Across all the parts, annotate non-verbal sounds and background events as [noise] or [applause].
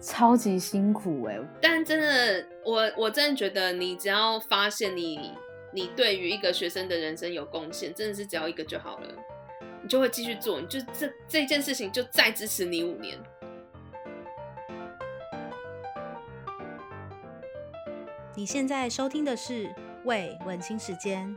超级辛苦哎、欸。但真的，我我真的觉得，你只要发现你你对于一个学生的人生有贡献，真的是只要一个就好了，你就会继续做，你就这这件事情就再支持你五年。你现在收听的是《为文青时间》。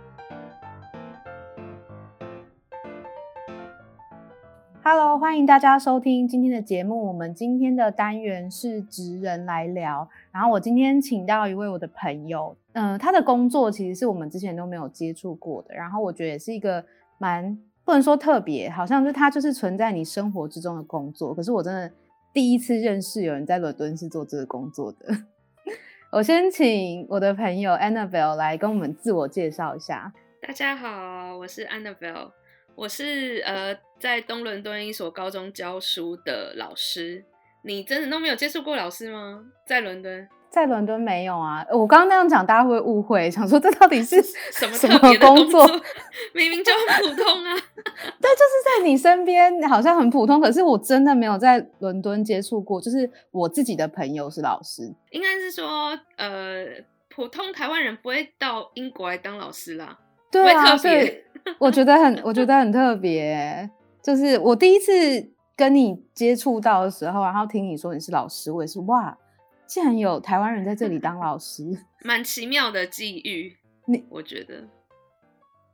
Hello，欢迎大家收听今天的节目。我们今天的单元是职人来聊。然后我今天请到一位我的朋友，嗯、他的工作其实是我们之前都没有接触过的。然后我觉得也是一个蛮不能说特别，好像是他就是存在你生活之中的工作。可是我真的第一次认识有人在伦敦是做这个工作的。[laughs] 我先请我的朋友 Annabelle 来跟我们自我介绍一下。大家好，我是 Annabelle。我是呃，在东伦敦一所高中教书的老师。你真的都没有接触过老师吗？在伦敦，在伦敦没有啊。我刚刚那样讲，大家会误会，想说这到底是 [laughs] 什么什么工作？[laughs] 明明就很普通啊。[laughs] 对，就是在你身边，好像很普通。可是我真的没有在伦敦接触过。就是我自己的朋友是老师，应该是说，呃，普通台湾人不会到英国来当老师啦。对啊，所以我觉得很，我觉得很特别。就是我第一次跟你接触到的时候，然后听你说你是老师，我也是哇，竟然有台湾人在这里当老师，[laughs] 蛮奇妙的际遇。你我觉得，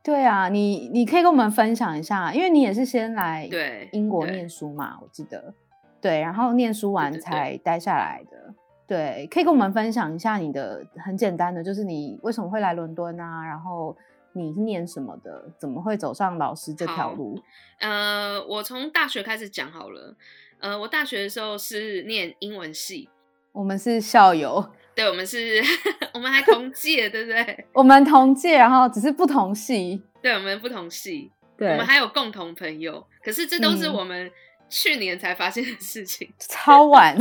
对啊，你你可以跟我们分享一下，因为你也是先来对英国念书嘛，我记得，对，然后念书完才待下来的。对，对，对，对，可以跟我们分享一下你的很简单的，就是你为什么会来伦敦啊？然后。你是念什么的？怎么会走上老师这条路？呃，我从大学开始讲好了。呃，我大学的时候是念英文系，我们是校友，[laughs] 对，我们是，[laughs] 我们还同届，对不对？[laughs] 我们同届，然后只是不同系，对，我们不同系，对，我们还有共同朋友，可是这都是我们去年才发现的事情，嗯、超晚。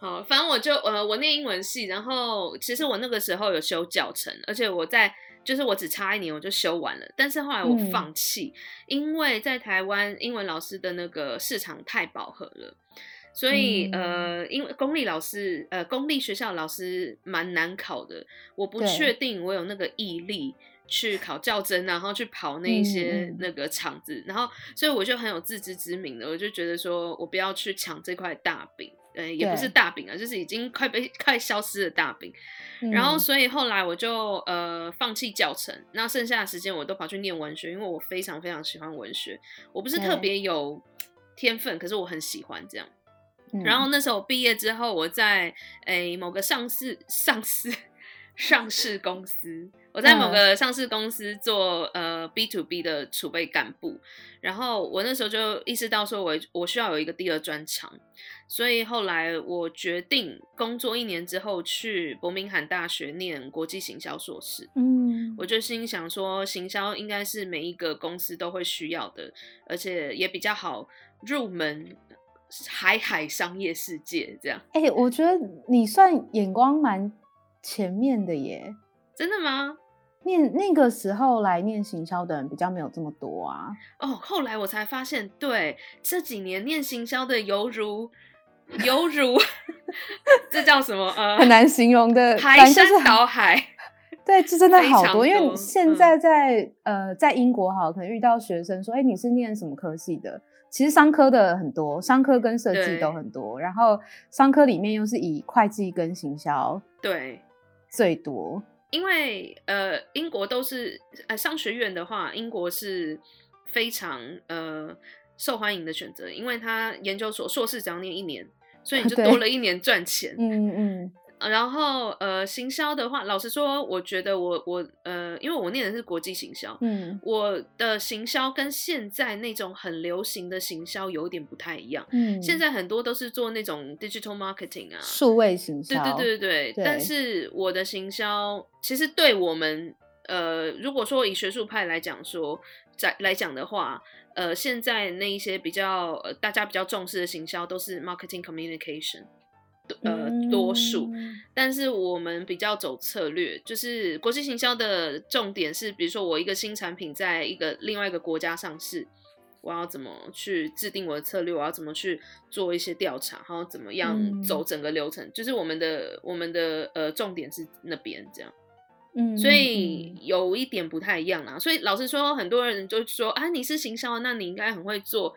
好，反正我就呃，我念英文系，然后其实我那个时候有修教程，而且我在。就是我只差一年我就修完了，但是后来我放弃，嗯、因为在台湾英文老师的那个市场太饱和了，所以、嗯、呃，因为公立老师呃公立学校老师蛮难考的，我不确定我有那个毅力去考教甄，然后去跑那些那个场子，嗯、然后所以我就很有自知之明的，我就觉得说我不要去抢这块大饼。呃，也不是大饼啊，就是已经快被快消失的大饼。嗯、然后，所以后来我就呃放弃教程，那剩下的时间我都跑去念文学，因为我非常非常喜欢文学。我不是特别有天分，可是我很喜欢这样。嗯、然后那时候我毕业之后，我在诶某个上市上市 [laughs] 上市公司，我在某个上市公司做呃 B to B 的储备干部。然后我那时候就意识到说我，我我需要有一个第二专长。所以后来我决定工作一年之后去伯明翰大学念国际行销硕士。嗯，我就心想说，行销应该是每一个公司都会需要的，而且也比较好入门海海商业世界这样。哎、欸，我觉得你算眼光蛮前面的耶。真的吗？念那个时候来念行销的人比较没有这么多啊。哦，后来我才发现，对，这几年念行销的犹如。犹如，[laughs] 这叫什么？呃，很难形容的，排山倒海。对，这真的 [laughs] 好多。多因为现在在、嗯、呃，在英国哈，可能遇到学生说：“哎、欸，你是念什么科系的？”其实商科的很多，商科跟设计都很多。然后商科里面又是以会计跟行销对最多。因为呃，英国都是呃商学院的话，英国是非常呃受欢迎的选择，因为他研究所硕士只要念一年。所以你就多了一年赚钱，嗯嗯，然后呃，行销的话，老实说，我觉得我我呃，因为我念的是国际行销，嗯，我的行销跟现在那种很流行的行销有点不太一样，嗯，现在很多都是做那种 digital marketing 啊，数位行销，对对对对对，对但是我的行销其实对我们呃，如果说以学术派来讲说，在来讲的话。呃，现在那一些比较呃，大家比较重视的行销都是 marketing communication，呃，多数。但是我们比较走策略，就是国际行销的重点是，比如说我一个新产品在一个另外一个国家上市，我要怎么去制定我的策略，我要怎么去做一些调查，然后怎么样走整个流程，嗯、就是我们的我们的呃重点是那边这样。嗯，所以有一点不太一样啦。所以老实说，很多人就说啊，你是行销，那你应该很会做。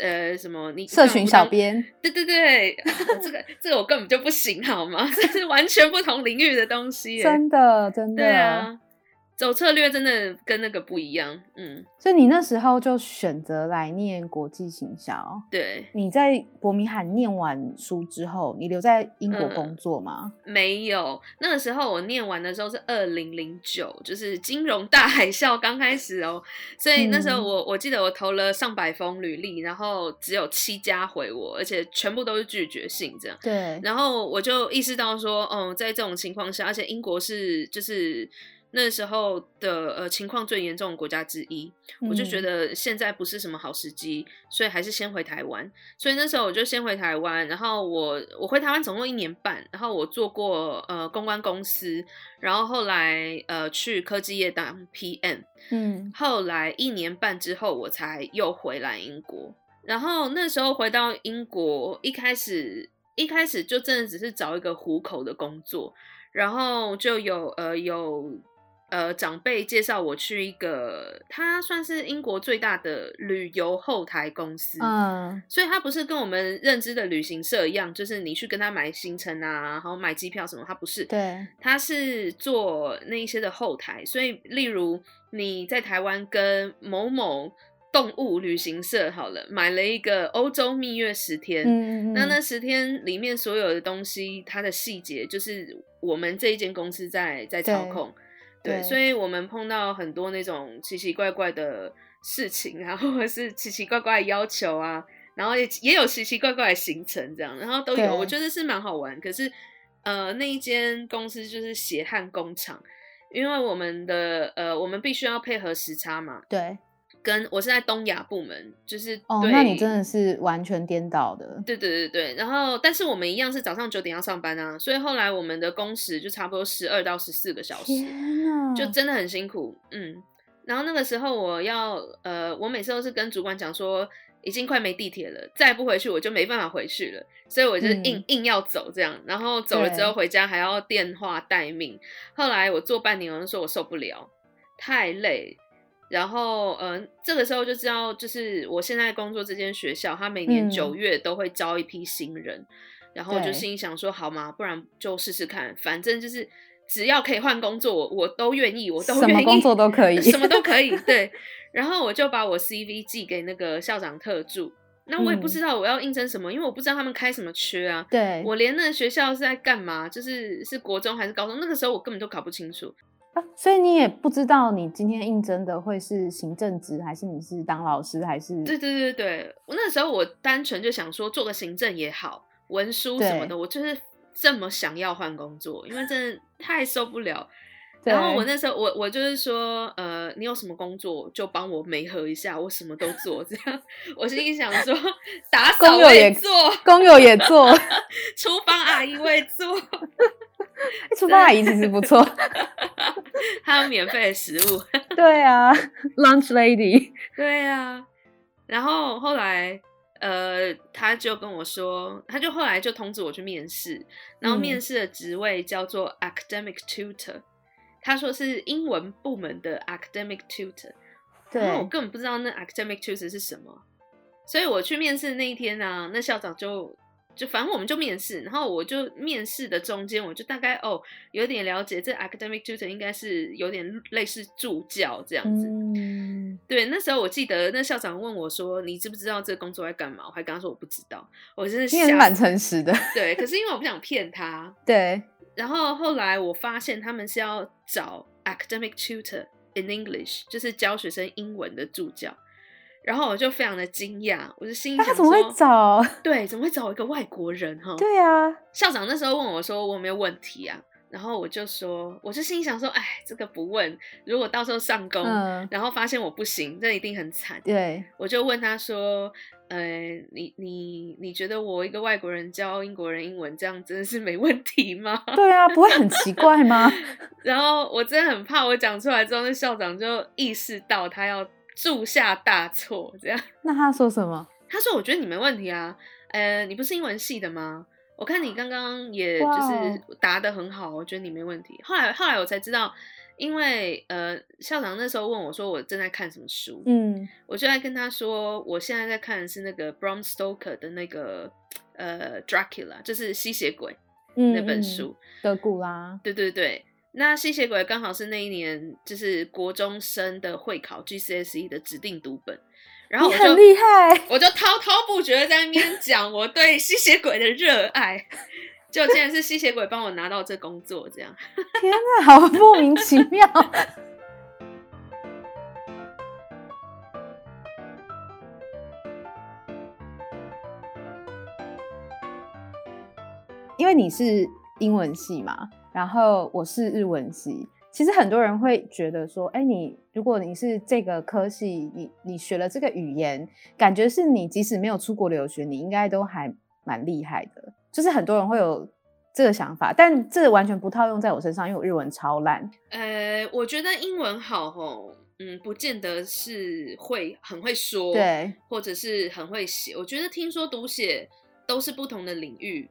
呃，什么？你社群小编？对对对，啊、[laughs] 这个这个我根本就不行，好吗？[laughs] 这是完全不同领域的东西，真的真的。对啊。走策略真的跟那个不一样，嗯，所以你那时候就选择来念国际行销。对，你在伯明翰念完书之后，你留在英国工作吗？嗯，没有，那个时候我念完的时候是二零零九，就是金融大海啸刚开始哦，所以那时候我我记得我投了上百封履历，然后只有七家回我，而且全部都是拒绝信这样。对，然后我就意识到说，嗯，在这种情况下，而且英国是就是。那时候的呃情况最严重的国家之一，嗯，我就觉得现在不是什么好时机，所以还是先回台湾。所以那时候我就先回台湾，然后我我回台湾总共一年半，然后我做过呃公关公司，然后后来呃去科技业当 PM，嗯，后来一年半之后我才又回来英国。然后那时候回到英国，一开始一开始就真的只是找一个糊口的工作，然后就有呃有。呃，长辈介绍我去一个，他算是英国最大的旅游后台公司，嗯，所以他不是跟我们认知的旅行社一样，就是你去跟他买行程啊，然后买机票什么，他不是，对，他是做那一些的后台，所以例如你在台湾跟某某动物旅行社好了，买了一个欧洲蜜月十天，嗯，那那十天里面所有的东西，它的细节就是我们这一间公司在在操控。对，对，所以我们碰到很多那种奇奇怪怪的事情啊，或者是奇奇怪怪的要求啊，然后也也有奇奇怪怪的行程这样，然后都有，我觉得是蛮好玩。可是，呃，那一间公司就是血汗工厂，因为我们的呃，我们必须要配合时差嘛。对。跟我是在东亚部门，就是哦，那你真的是完全颠倒的。对对对对，然后但是我们一样是早上九点要上班啊，所以后来我们的工时就差不多十二到十四个小时，就真的很辛苦。嗯，然后那个时候我要呃，我每次都是跟主管讲说，已经快没地铁了，再不回去我就没办法回去了，所以我就硬、嗯、硬要走这样，然后走了之后回家还要电话待命。后来我做半年，我就说我受不了，太累。然后，嗯、呃，这个时候就知道，就是我现在工作这间学校，他每年九月都会招一批新人，嗯、然后我就心里想说，好嘛？不然就试试看，反正就是只要可以换工作，我都愿意，我都愿意，什么工作都可以，[laughs] 什么都可以。[laughs] 对，然后我就把我 CV 寄给那个校长特助，那我也不知道我要应征什么、嗯，因为我不知道他们开什么缺啊。对，我连那个学校是在干嘛，就是是国中还是高中，那个时候我根本都搞不清楚。啊，所以你也不知道你今天应征的会是行政职，还是你是当老师，还是？对对对对，我那时候我单纯就想说做个行政也好，文书什么的，我就是这么想要换工作，因为真的太受不了。然后我那时候我我就是说，呃，你有什么工作就帮我媒合一下，我什么都做，这样。我心里想说，打扫我也做，工友也做，[laughs] 厨房阿姨我也做。[laughs] 厨房阿姨其实不错，[laughs] 还有免费的食物。对啊，Lunch Lady。对啊，然后后来，呃，他就跟我说，他就后来就通知我去面试，然后面试的职位叫做 Academic Tutor，嗯，他说是英文部门的 Academic Tutor。对，然后我根本不知道那 Academic Tutor 是什么，所以我去面试那一天呢，啊，那校长就。就反正我们就面试，然后我就面试的中间，我就大概哦有点了解，这 academic tutor 应该是有点类似助教这样子。嗯。对，那时候我记得那校长问我说：“你知不知道这个工作在干嘛？”我还跟他说我不知道。我真的是蛮诚实的。对，可是因为我不想骗他。[laughs] 对。然后后来我发现他们是要找 academic tutor in English，就是教学生英文的助教。然后我就非常的惊讶，我就心想说，他怎么会找？[laughs] 对，怎么会找一个外国人哈？对啊，校长那时候问我说：“我有没有问题啊？”然后我就说：“我就心想说，哎，这个不问，如果到时候上工，嗯、然后发现我不行，这一定很惨。”对，我就问他说：“呃，你你你觉得我一个外国人教英国人英文，这样真的是没问题吗？” [laughs] 对啊，不会很奇怪吗？[laughs] 然后我真的很怕，我讲出来之后，那校长就意识到他要。铸下大错。这样，[laughs] 那他说什么？他说：“我觉得你没问题啊，呃，你不是英文系的吗？我看你刚刚也就是答得很好，我觉得你没问题。”后来后来我才知道。因为呃，校长那时候问我说，我正在看什么书，嗯，我就在跟他说，我现在在看的是那个 Bram Stoker 的那个呃 Dracula，就是吸血鬼那本书，德古拉，对对对，那吸血鬼刚好是那一年就是国中生的会考 GCSE 的指定读本，然后我就很厉害，我就滔滔不绝在那边讲我对吸血鬼的热爱。就竟然是吸血鬼帮我拿到这工作，这样。[laughs] 天哪，好莫名其妙。因为你是英文系嘛，然后我是日文系。其实很多人会觉得说，哎，你如果你是这个科系，你你学了这个语言，感觉是你即使没有出国留学，你应该都还蛮厉害的。就是很多人会有这个想法，但这完全不套用在我身上，因为我日文超烂。呃，我觉得英文好吼，嗯，不见得是会很会说，对，或者是很会写。我觉得听说读写都是不同的领域。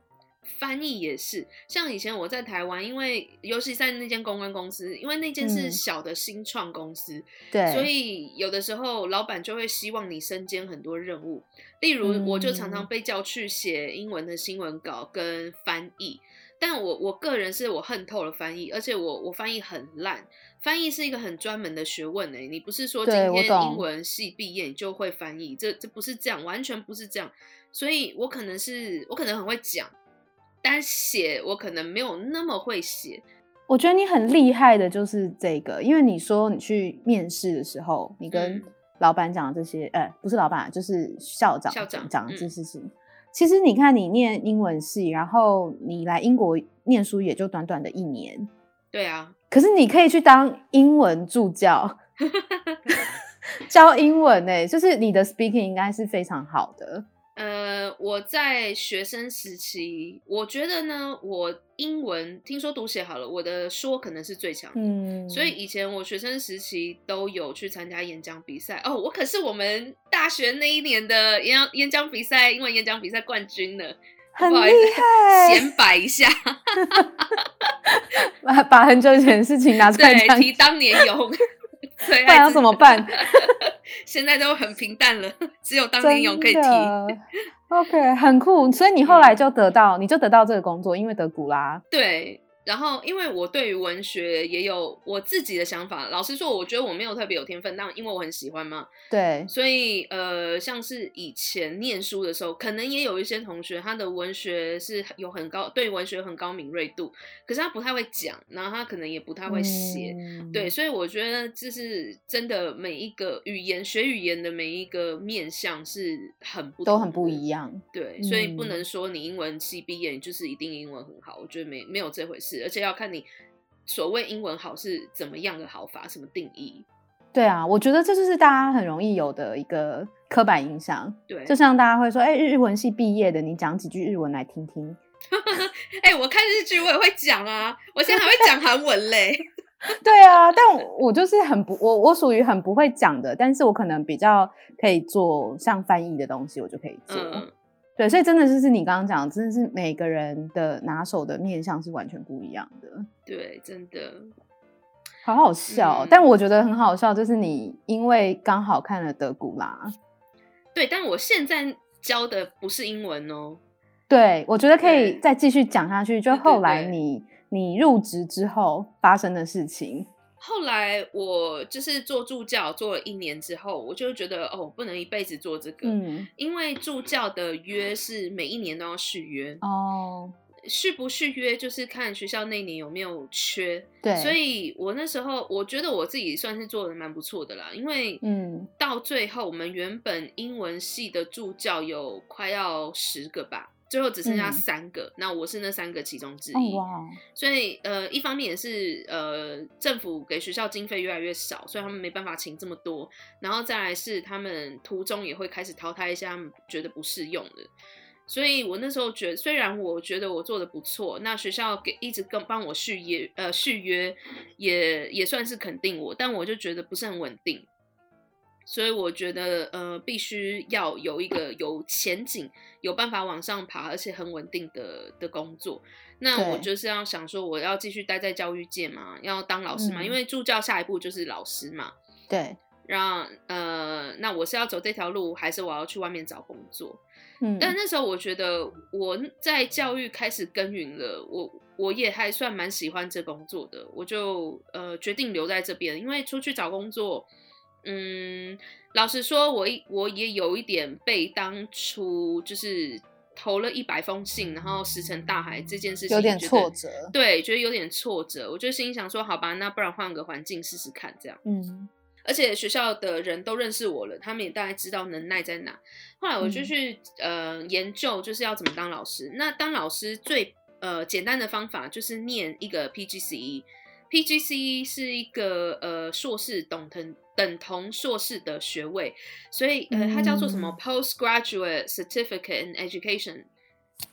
翻译也是，像以前我在台湾，因为尤其在那间公关公司，因为那间是小的新创公司，嗯、对，所以有的时候老板就会希望你身兼很多任务。例如，我就常常被叫去写英文的新闻稿跟翻译，但我我个人是我恨透了翻译，而且我我翻译很烂。翻译是一个很专门的学问诶，你不是说今天英文系毕业你就会翻译，这这不是这样，完全不是这样。所以我可能是我可能很会讲。但写我可能没有那么会写，我觉得你很厉害的就是这个，因为你说你去面试的时候，你跟老板讲这些，呃、嗯欸，不是老板，就是校长校长讲这事情。其实你看，你念英文系，然后你来英国念书也就短短的一年，对啊。可是你可以去当英文助教，[laughs] 教英文诶，就是你的 speaking 应该是非常好的。呃，我在学生时期，我觉得呢，我英文听说读写好了，我的说可能是最强的。嗯，所以以前我学生时期都有去参加演讲比赛。哦，我可是我们大学那一年的演讲演讲比赛，英文演讲比赛冠军呢，很厉害。显摆一下，[laughs] 把把很久以前的事情拿出来讲，提当年勇。对，那要怎么办？[laughs] 现在都很平淡了，只有当年勇可以提。OK，很酷。所以你后来就得到，嗯、你就得到这个工作，因为德古拉。对。然后，因为我对于文学也有我自己的想法。老实说，我觉得我没有特别有天分，但因为我很喜欢嘛，对，所以呃，像是以前念书的时候，可能也有一些同学他的文学是有很高，对文学很高敏锐度，可是他不太会讲，然后他可能也不太会写，嗯、对，所以我觉得这是真的，每一个语言学语言的每一个面向是很不都很不一样，对，所以不能说你英文系毕业你就是一定英文很好，我觉得没没有这回事。而且要看你所谓英文好是怎么样的好法，什么定义？对啊，我觉得这就是大家很容易有的一个刻板印象。对，就像大家会说，哎、欸，日文系毕业的，你讲几句日文来听听。[laughs] 哎、欸，我看日剧我也会讲啊，我现在还会讲韩文嘞。[laughs] 对啊，但我就是很不，我我属于很不会讲的，但是我可能比较可以做像翻译的东西，我就可以做。嗯对，所以真的就是你刚刚讲，真的是每个人的拿手的面相是完全不一样的。对，真的，好好笑。嗯、但我觉得很好笑，就是你因为刚好看了德古拉。对，但我现在教的不是英文哦。对，我觉得可以再继续讲下去。就后来你你入职之后发生的事情。后来我就是做助教，做了一年之后，我就觉得哦，不能一辈子做这个，嗯，因为助教的约是每一年都要续约。哦，续不续约就是看学校那年有没有缺，对，所以我那时候我觉得我自己算是做的蛮不错的啦，因为嗯，到最后我们原本英文系的助教有快要十个吧。最后只剩下三个，嗯、那我是那三个其中之一，哦、所以呃，一方面也是呃，政府给学校经费越来越少，所以他们没办法请这么多，然后再来是他们途中也会开始淘汰一些他们觉得不适用的，所以我那时候觉得，虽然我觉得我做的不错，那学校给一直跟帮我续约，呃，续约也也算是肯定我，但我就觉得不是很稳定。所以我觉得呃，必须要有一个有前景、有办法往上爬，而且很稳定的的工作。那我就是要想说，我要继续待在教育界嘛，要当老师嘛，嗯、因为助教下一步就是老师嘛。对，让呃，那我是要走这条路，还是我要去外面找工作？嗯，但那时候我觉得我在教育开始耕耘了，我我也还算蛮喜欢这工作的，我就呃决定留在这边，因为出去找工作。嗯，老实说，我一我也有一点被当初就是投了一百封信，然后石沉大海这件事情有点挫折。对，觉得有点挫折。我就心想说，好吧，那不然换个环境试试看，这样。嗯，而且学校的人都认识我了，他们也大概知道能耐在哪。后来我就去、嗯、呃研究，就是要怎么当老师。那当老师最呃简单的方法就是念一个 PGCE。PGCE 是一个呃硕士等同等同硕士的学位，所以呃它叫做什么 Postgraduate Certificate in Education，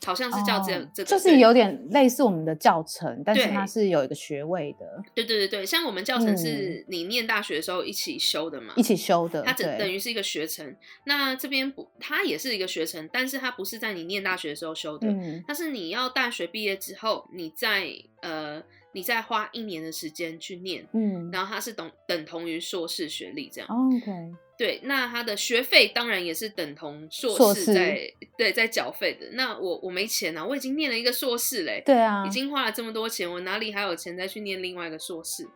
好像是叫这这个，就是有点类似我们的教程，但是它是有一个学位的。对对对对，像我们教程是你念大学的时候一起修的嘛，一起修的，它等等于是一个学程。那这边不，它也是一个学程，但是它不是在你念大学的时候修的，嗯、它是你要大学毕业之后，你在呃。你再花一年的时间去念，嗯，然后它是等等同于硕士学历这样。OK，对，那他的学费当然也是等同硕士在对在缴费的。那我我没钱啊，我已经念了一个硕士嘞，对啊，已经花了这么多钱，我哪里还有钱再去念另外一个硕士？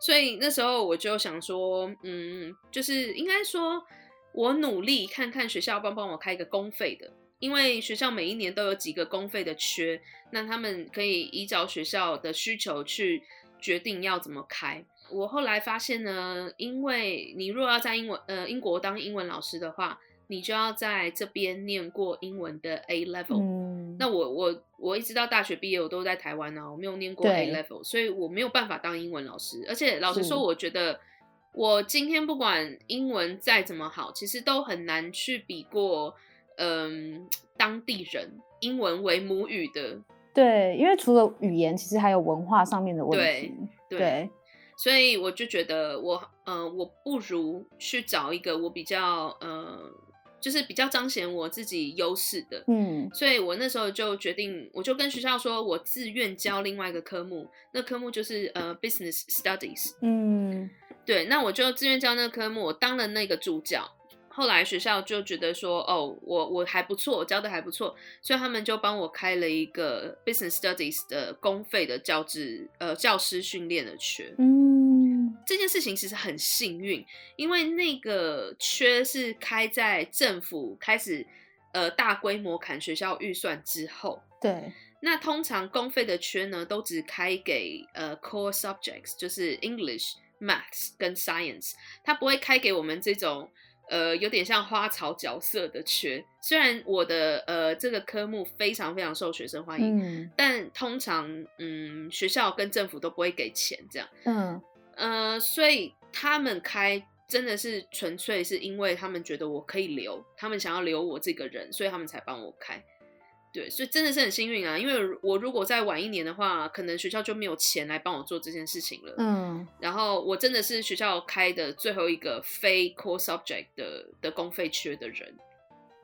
所以那时候我就想说，嗯，就是应该说我努力看看学校帮帮我开一个公费的。因为学校每一年都有几个公费的缺，那他们可以依照学校的需求去决定要怎么开。我后来发现呢，因为你若要在英文呃英国当英文老师的话，你就要在这边念过英文的 A level。嗯，那我我我一直到大学毕业，我都在台湾啊，我没有念过 A level，所以我没有办法当英文老师。而且老实说，我觉得我今天不管英文再怎么好，其实都很难去比过。嗯，当地人英文为母语的，对，因为除了语言，其实还有文化上面的问题。对，对对，所以我就觉得我，呃，我不如去找一个我比较，呃，就是比较彰显我自己优势的。嗯，所以我那时候就决定，我就跟学校说，我自愿教另外一个科目，那科目就是呃，Business Studies。嗯，对，那我就自愿教那个科目，我当了那个助教。后来学校就觉得说，哦，我我还不错，我教的还不错，所以他们就帮我开了一个 Business Studies 的公费的教职呃教师训练的缺。嗯，这件事情其实很幸运，因为那个缺是开在政府开始呃大规模砍学校预算之后。对，那通常公费的缺呢，都只开给呃 Core Subjects，就是 English、Maths 跟 Science，它不会开给我们这种。呃，有点像花草角色的缺，虽然我的呃这个科目非常非常受学生欢迎，嗯、但通常嗯学校跟政府都不会给钱这样，嗯。呃，所以他们开真的是纯粹是因为他们觉得我可以留，他们想要留我这个人，所以他们才帮我开。对，所以真的是很幸运啊！因为我如果再晚一年的话，可能学校就没有钱来帮我做这件事情了。嗯，然后我真的是学校开的最后一个非 core subject 的的公费缺的人。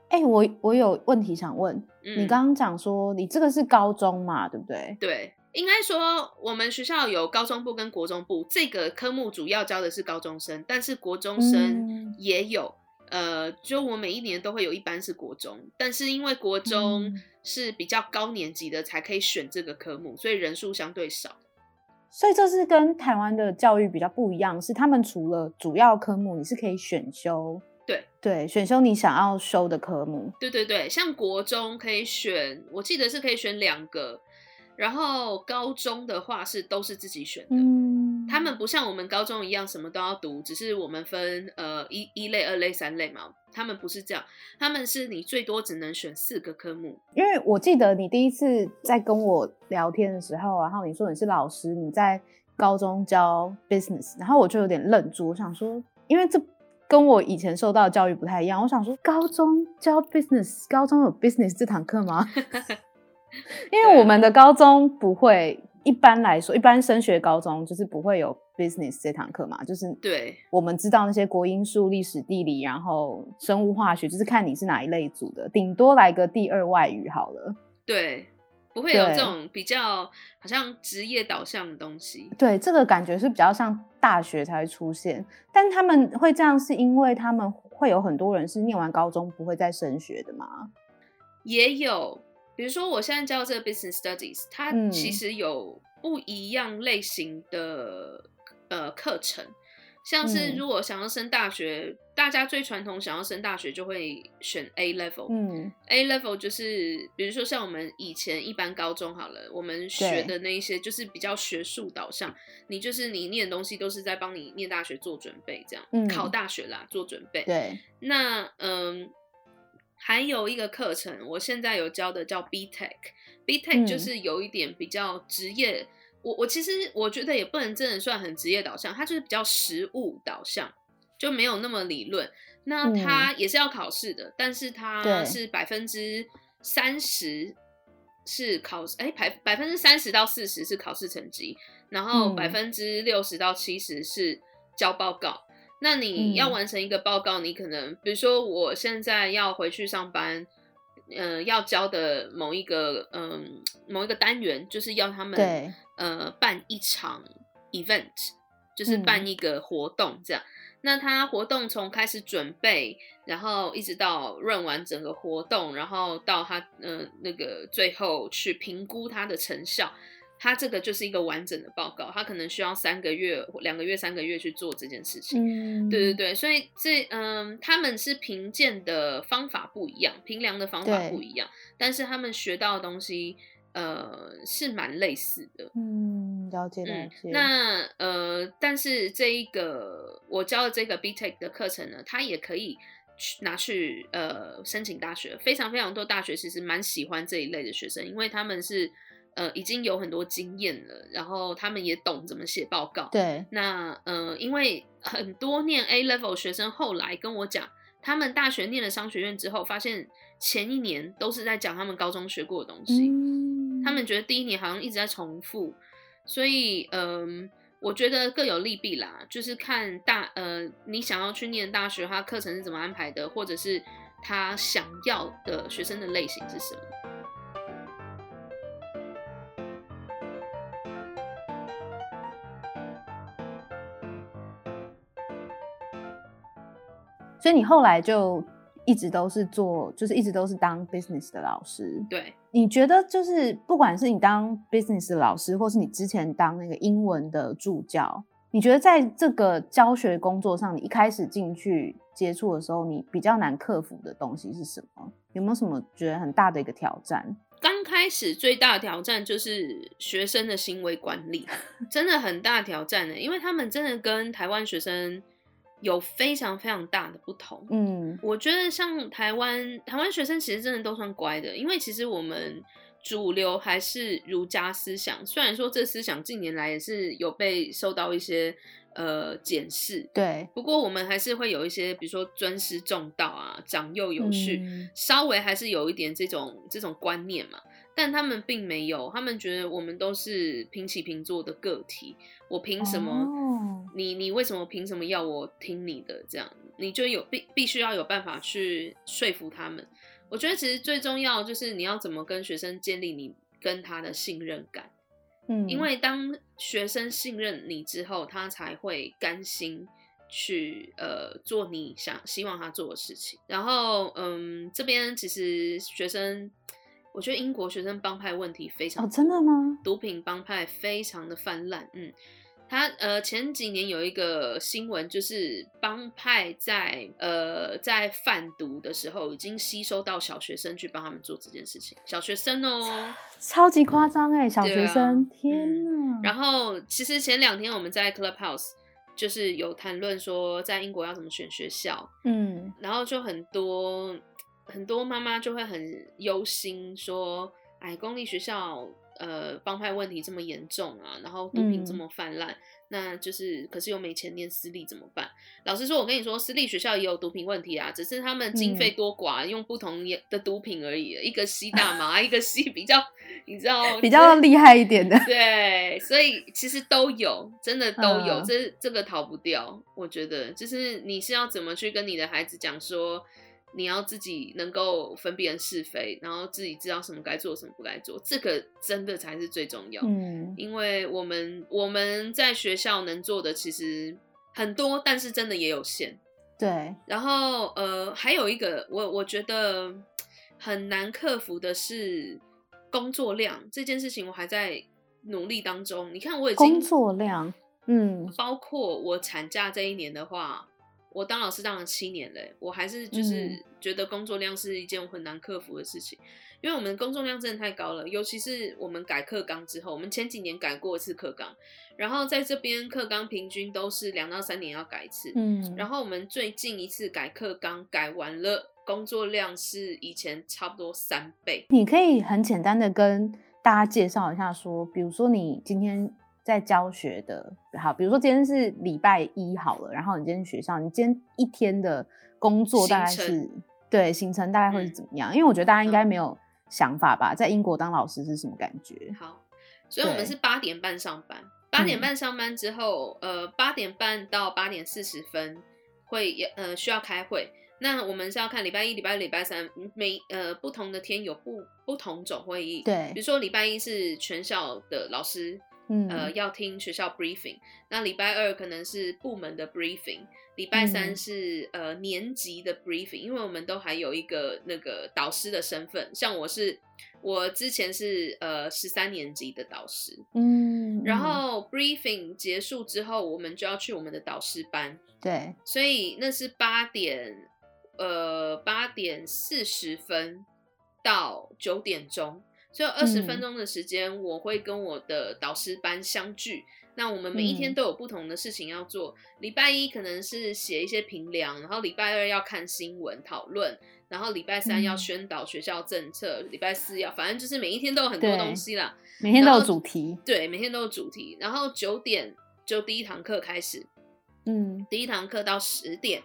哎、欸，我我有问题想问，嗯、你刚刚讲说你这个是高中嘛，对不对？对，应该说我们学校有高中部跟国中部，这个科目主要教的是高中生，但是国中生也有。嗯、呃，就我每一年都会有一班是国中，但是因为国中。嗯是比较高年级的才可以选这个科目，所以人数相对少。所以这是跟台湾的教育比较不一样，是他们除了主要科目，你是可以选修。对对，选修你想要修的科目。对对对，像国中可以选，我记得是可以选两个。然后高中的话是都是自己选的，嗯，他们不像我们高中一样什么都要读，只是我们分呃一一类、二类、三类嘛。他们不是这样，他们是你最多只能选四个科目。因为我记得你第一次在跟我聊天的时候，然后你说你是老师，你在高中教 business，然后我就有点愣住，我想说，因为这跟我以前受到的教育不太一样，我想说高中教 business，高中有 business 这堂课吗？[laughs] [laughs] 因为我们的高中不会，一般来说，一般升学高中就是不会有 business 这堂课嘛，就是对，我们知道那些国英数、历史、地理，然后生物化学，就是看你是哪一类组的，顶多来个第二外语好了。对。不会有这种比较好像职业导向的东西。对，这个感觉是比较像大学才会出现，但他们会这样是因为他们会有很多人是念完高中不会再升学的嘛？也有，比如说我现在教这个 business studies，它其实有不一样类型的、嗯、呃课程。像是如果想要升大学，嗯、大家最传统想要升大学就会选 A level。嗯，A level 就是比如说像我们以前一般高中好了，我们学的那一些就是比较学术导向，你就是你念的东西都是在帮你念大学做准备，这样、嗯、考大学啦做准备。对，那嗯，还有一个课程，我现在有教的叫 B Tech，B Tech 就是有一点比较职业。我我其实我觉得也不能真的算很职业导向，它就是比较实务导向，就没有那么理论。那它也是要考试的，嗯、但是它是百分之三十是考试，哎，百百分之三十到四十是考试成绩，然后百分之六十到七十是交报告。嗯、那你要完成一个报告，你可能比如说我现在要回去上班，嗯、呃，要交的某一个嗯、呃、某一个单元，就是要他们。呃，办一场 event，就是办一个活动这样。嗯、那他活动从开始准备，然后一直到 run 完整个活动，然后到他呃那个最后去评估他的成效，他这个就是一个完整的报告。他可能需要三个月、两个月、三个月去做这件事情。嗯，对对对，所以这嗯、呃，他们是评鉴的方法不一样，评量的方法不一样，但是他们学到的东西。呃，是蛮类似的，嗯，了解了解。嗯、那呃，但是这一个我教的这个 BTech 的课程呢，它也可以去拿去呃申请大学，非常非常多大学其实蛮喜欢这一类的学生，因为他们是呃已经有很多经验了，然后他们也懂怎么写报告。对，那呃，因为很多念 A Level 学生后来跟我讲，他们大学念了商学院之后，发现前一年都是在讲他们高中学过的东西。嗯他们觉得第一年好像一直在重复，所以嗯，我觉得各有利弊啦，就是看大呃，你想要去念大学，他课程是怎么安排的，或者是他想要的学生的类型是什么。所以你后来就。一直都是做，就是一直都是当 business 的老师。对，你觉得就是不管是你当 business 的老师，或是你之前当那个英文的助教，你觉得在这个教学工作上，你一开始进去接触的时候，你比较难克服的东西是什么？有没有什么觉得很大的一个挑战？刚开始最大的挑战就是学生的行为管理，真的很大挑战的，因为他们真的跟台湾学生。有非常非常大的不同。嗯，我觉得像台湾台湾学生其实真的都算乖的，因为其实我们主流还是儒家思想，虽然说这思想近年来也是有被受到一些呃检视，对，不过我们还是会有一些，比如说尊师重道啊，长幼有序，嗯，稍微还是有一点这种这种观念嘛。但他们并没有，他们觉得我们都是平起平坐的个体。我凭什么？哦、你你为什么凭什么要我听你的？这样你就有必必须要有办法去说服他们。我觉得其实最重要就是你要怎么跟学生建立你跟他的信任感。嗯，因为当学生信任你之后，他才会甘心去呃做你想希望他做的事情。然后嗯，这边其实学生。我觉得英国学生帮派问题非常哦，真的吗？毒品帮派非常的泛滥。嗯，他呃前几年有一个新闻，就是帮派在呃在贩毒的时候，已经吸收到小学生去帮他们做这件事情。小学生哦，超级夸张哎，小学生，啊、天哪、嗯！然后其实前两天我们在 Clubhouse 就是有谈论说，在英国要怎么选学校，嗯，然后就很多。很多妈妈就会很忧心，说：“哎，公立学校，呃，帮派问题这么严重啊，然后毒品这么泛滥，嗯、那就是，可是又没钱念私立怎么办？”老实说，我跟你说，私立学校也有毒品问题啊，只是他们经费多寡，嗯、用不同的毒品而已。一个吸大麻，一个吸比较你知道比较厉害一点的。[laughs] 对，所以其实都有，真的都有，嗯、这这个逃不掉。我觉得就是你是要怎么去跟你的孩子讲说，你要自己能够分辨是非，然后自己知道什么该做，什么不该做，这个真的才是最重要。嗯，因为我们我们在学校能做的其实很多，但是真的也有限。对，然后呃，还有一个我我觉得很难克服的是工作量这件事情，我还在努力当中。你看，我已经工作量，嗯，包括我产假这一年的话，我当老师当了七年嘞，我还是就是觉得工作量是一件很难克服的事情，因为我们工作量真的太高了，尤其是我们改课纲之后，我们前几年改过一次课纲。然后在这边课纲平均都是两到三年要改一次，嗯，然后我们最近一次改课纲改完了，工作量是以前差不多三倍。你可以很简单的跟大家介绍一下，说，比如说你今天在教学的，好，比如说今天是礼拜一好了，然后你今天学校，你今天一天的工作大概是，对，行程大概会是怎么样？嗯、因为我觉得大家应该没有想法吧，在英国当老师是什么感觉？好，所以我们是八点半上班。八点半上班之后，嗯、呃，八点半到八点四十分会呃需要开会。那我们是要看礼拜一、礼拜二、礼拜三每呃不同的天有不不同种会议。对，比如说礼拜一是全校的老师，嗯，呃要听学校 briefing。那礼拜二可能是部门的 briefing。礼拜三是、嗯、呃年级的 briefing，因为我们都还有一个那个导师的身份，像我是我之前是呃十三年级的导师，嗯，然后 briefing 结束之后，我们就要去我们的导师班，对，所以那是八点呃八点四十分到九点钟，所以二十分钟的时间，我会跟我的导师班相聚。那我们每一天都有不同的事情要做。礼、嗯、拜一可能是写一些评量，然后礼拜二要看新闻讨论，然后礼拜三要宣导学校政策，礼、嗯、拜四要，反正就是每一天都有很多东西啦。每天都有主题。对，每天都有主题。然后九点就第一堂课开始，嗯，第一堂课到十点，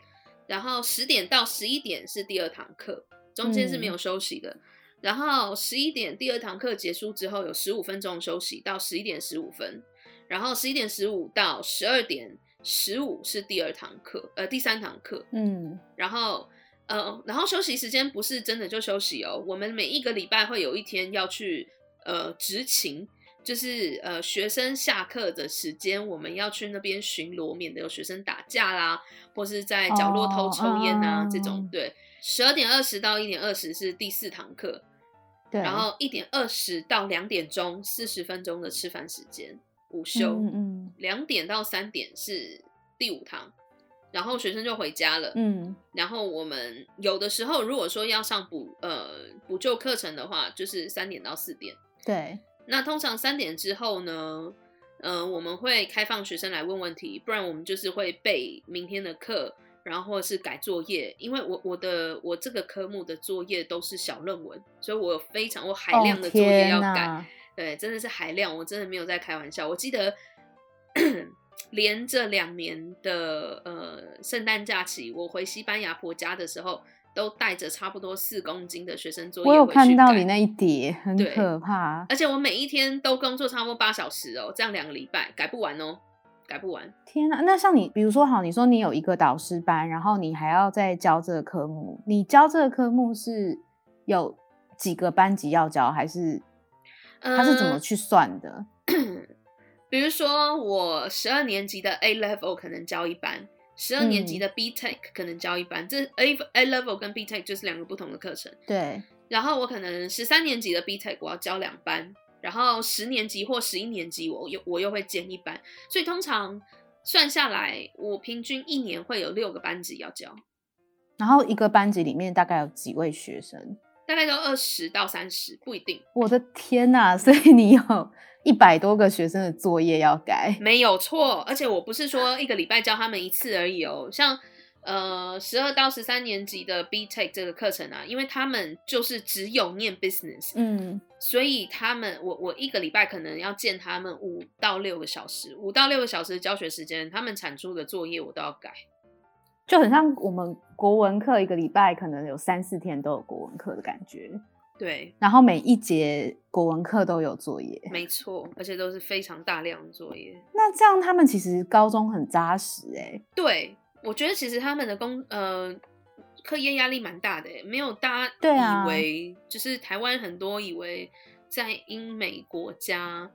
然后十点到十一点是第二堂课，中间是没有休息的。嗯、然后十一点第二堂课结束之后有十五分钟休息，到十一点十五分。然后十一点十五到十二点十五是第二堂课，呃，第三堂课，嗯，然后呃，然后休息时间不是真的就休息哦，我们每一个礼拜会有一天要去呃执勤，就是呃学生下课的时间，我们要去那边巡逻，免得有学生打架啦，或是在角落偷抽烟啊、哦、这种。对，十二点二十到一点二十是第四堂课，对，然后一点二十到两点钟四十分钟的吃饭时间。午休，嗯嗯，两点到三点是第五堂，然后学生就回家了，嗯，然后我们有的时候如果说要上补呃补救课程的话，就是三点到四点，对，那通常三点之后呢，呃，我们会开放学生来问问题，不然我们就是会背明天的课，然后或者是改作业，因为我我的我这个科目的作业都是小论文，所以我有非常我海量的作业要改。哦对，真的是海量，我真的没有在开玩笑。我记得 [coughs] 连着两年的呃圣诞假期，我回西班牙婆家的时候，都带着差不多四公斤的学生作业回去。我有看到你那一叠，很可怕。而且我每一天都工作差不多八小时哦，这样两个礼拜改不完哦，改不完。天啊，那像你，比如说好，你说你有一个导师班，然后你还要再教这个科目，你教这个科目是有几个班级要教，还是？他是怎么去算的？嗯、[coughs] 比如说，我十二年级的 A level 可能教一班，十二年级的 B Tech 可能教一班。嗯、这 A A level 跟 B Tech 就是两个不同的课程。对。然后我可能十三年级的 B Tech 我要教两班，然后十年级或十一年级我又我又会兼一班。所以通常算下来，我平均一年会有六个班级要教。然后一个班级里面大概有几位学生？大概都二十到三十，不一定。我的天呐！所以你有 [laughs] 一百多个学生的作业要改，没有错。而且我不是说一个礼拜教他们一次而已哦。像呃十二到十三年级的 B Tech 这个课程啊，因为他们就是只有念 business，嗯，所以他们我我一个礼拜可能要见他们五到六个小时，五到六个小时的教学时间，他们产出的作业我都要改。就很像我们国文课一个礼拜可能有三四天都有国文课的感觉。对，然后每一节国文课都有作业，没错，而且都是非常大量的作业。那这样他们其实高中很扎实哎。对，我觉得其实他们的工呃课业压力蛮大的，没有大家以为，啊、就是台湾很多以为在英美国家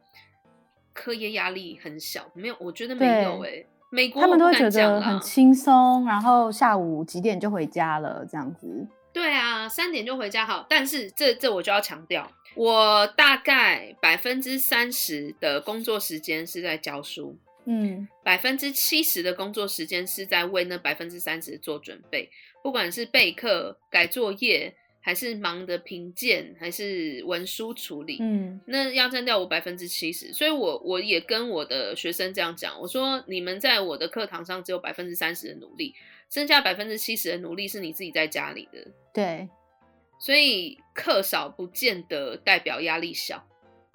课业压力很小，没有，我觉得没有哎。美国他们都会觉得很轻松，然后下午几点就回家了，这样子。对啊，三点就回家好。但是这这我就要强调，我大概百分之三十的工作时间是在教书，嗯，百分之七十的工作时间是在为那百分之三十做准备，不管是备课、改作业。还是忙的评鉴，还是文书处理，嗯，那要占掉我百分之七十，所以我我也跟我的学生这样讲，我说你们在我的课堂上只有百分之三十的努力，剩下百分之七十的努力是你自己在家里的，对，所以课少不见得代表压力小，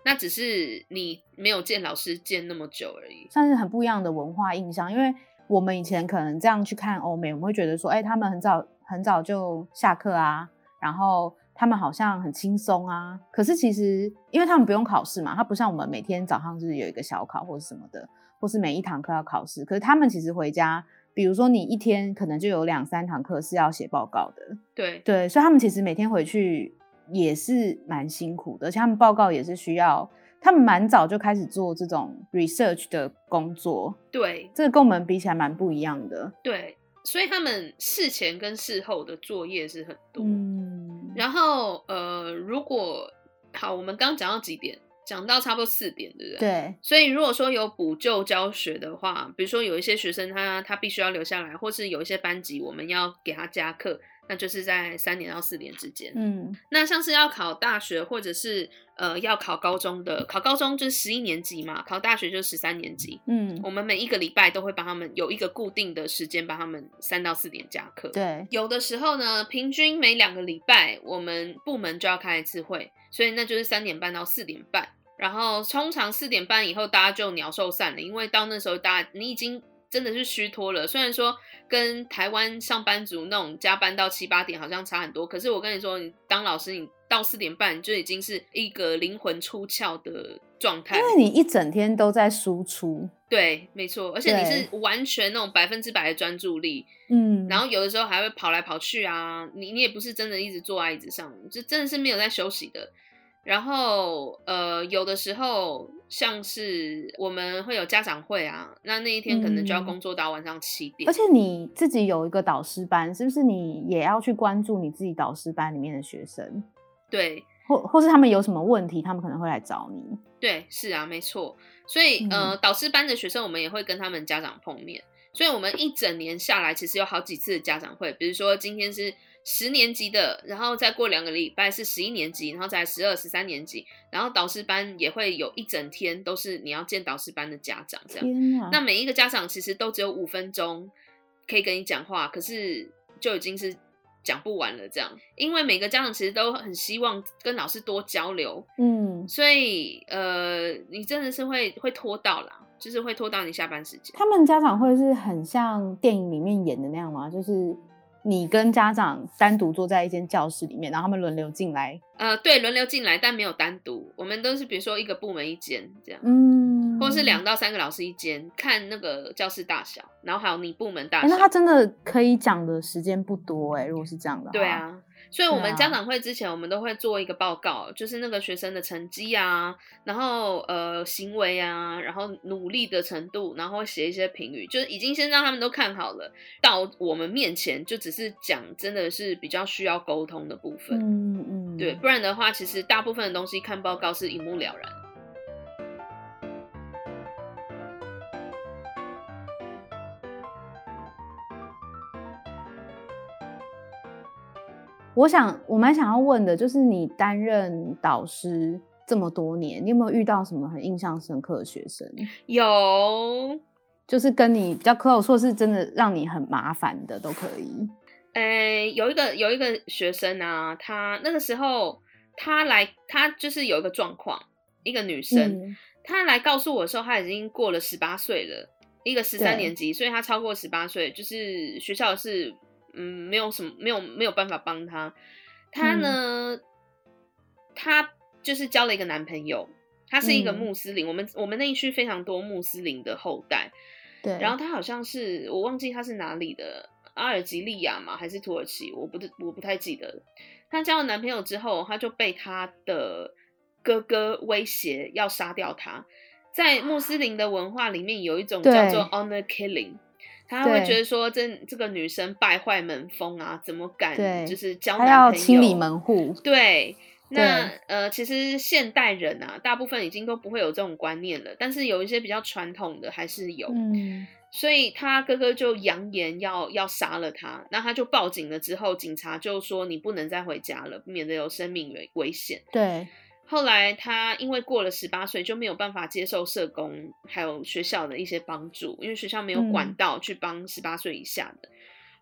那只是你没有见老师见那么久而已，算是很不一样的文化印象，因为我们以前可能这样去看欧美，我们会觉得说，哎、欸，他们很早很早就下课啊。然后他们好像很轻松啊，可是其实因为他们不用考试嘛，他不像我们每天早上就是有一个小考或者什么的，或是每一堂课要考试。可是他们其实回家，比如说你一天可能就有两三堂课是要写报告的，对对，所以他们其实每天回去也是蛮辛苦的，而且他们报告也是需要，他们蛮早就开始做这种 research 的工作，对，这个跟我们比起来蛮不一样的，对。所以他们事前跟事后的作业是很多，嗯，然后呃，如果好，我们刚讲到几点？讲到差不多四点，对不对？对。所以如果说有补救教学的话，比如说有一些学生他他必须要留下来，或是有一些班级我们要给他加课。那就是在三年到四年之间。嗯，那像是要考大学或者是呃要考高中的，考高中就是十一年级嘛，考大学就是十三年级。嗯，我们每一个礼拜都会帮他们有一个固定的时间，帮他们三到四点加课。对，有的时候呢，平均每两个礼拜我们部门就要开一次会，所以那就是三点半到四点半。然后通常四点半以后大家就鸟兽散了，因为到那时候大家你已经。真的是虚脱了，虽然说跟台湾上班族那种加班到七八点好像差很多，可是我跟你说，你当老师，你到四点半就已经是一个灵魂出窍的状态，因为你一整天都在输出。对，没错，而且你是完全那种百分之百的专注力，嗯，然后有的时候还会跑来跑去啊，你你也不是真的一直坐在椅子上，就真的是没有在休息的。然后，呃，有的时候像是我们会有家长会啊，那那一天可能就要工作到晚上七点。而且你自己有一个导师班，是不是你也要去关注你自己导师班里面的学生？对，或或是他们有什么问题，他们可能会来找你。对，是啊，没错。所以，呃，导师班的学生，我们也会跟他们家长碰面。所以我们一整年下来，其实有好几次的家长会，比如说今天是。十年级的，然后再过两个礼拜是十一年级，然后再十二、十三年级，然后导师班也会有一整天都是你要见导师班的家长这样。那每一个家长其实都只有五分钟可以跟你讲话，可是就已经是讲不完了这样，因为每个家长其实都很希望跟老师多交流，嗯，所以呃，你真的是会会拖到啦，就是会拖到你下班时间。他们家长会是很像电影里面演的那样吗？就是。你跟家长单独坐在一间教室里面，然后他们轮流进来。呃，对，轮流进来，但没有单独。我们都是比如说一个部门一间这样，嗯，或是两到三个老师一间，看那个教室大小，然后还有你部门大小。欸，那他真的可以讲的时间不多哎，如果是这样的话。对啊。所以，我们家长会之前，我们都会做一个报告，啊、就是那个学生的成绩啊，然后呃行为啊，然后努力的程度，然后写一些评语，就是已经先让他们都看好了，到我们面前就只是讲，真的是比较需要沟通的部分。嗯嗯，对，不然的话，其实大部分的东西看报告是一目了然。我想，我蛮想要问的，就是你担任导师这么多年，你有没有遇到什么很印象深刻的学生？有，就是跟你比较 close，说是真的让你很麻烦的都可以。诶、欸，有一个有一个学生啊，他那个时候他来，他就是有一个状况，一个女生，嗯、她来告诉我的时候，她已经过了十八岁了，一个十三年级，所以她超过十八岁，就是学校是。嗯，没有什么，没有没有办法帮他。他呢，嗯、她就是交了一个男朋友，他是一个穆斯林，嗯、我们我们那一区非常多穆斯林的后代。对，然后他好像是我忘记他是哪里的，阿尔及利亚嘛？还是土耳其？我不我不太记得。她交了男朋友之后，她就被她的哥哥威胁要杀掉他。在穆斯林的文化里面，有一种叫做 honor killing，他会觉得说这这个女生败坏门风啊，怎么敢就是交男朋友？要清理门户。对，那呃，其实现代人啊，大部分已经都不会有这种观念了，但是有一些比较传统的还是有。嗯，所以他哥哥就扬言要要杀了他，那他就报警了。之后警察就说你不能再回家了，免得有生命危危险。对。后来他因为过了十八岁就没有办法接受社工还有学校的一些帮助，因为学校没有管道去帮十八岁以下的。嗯、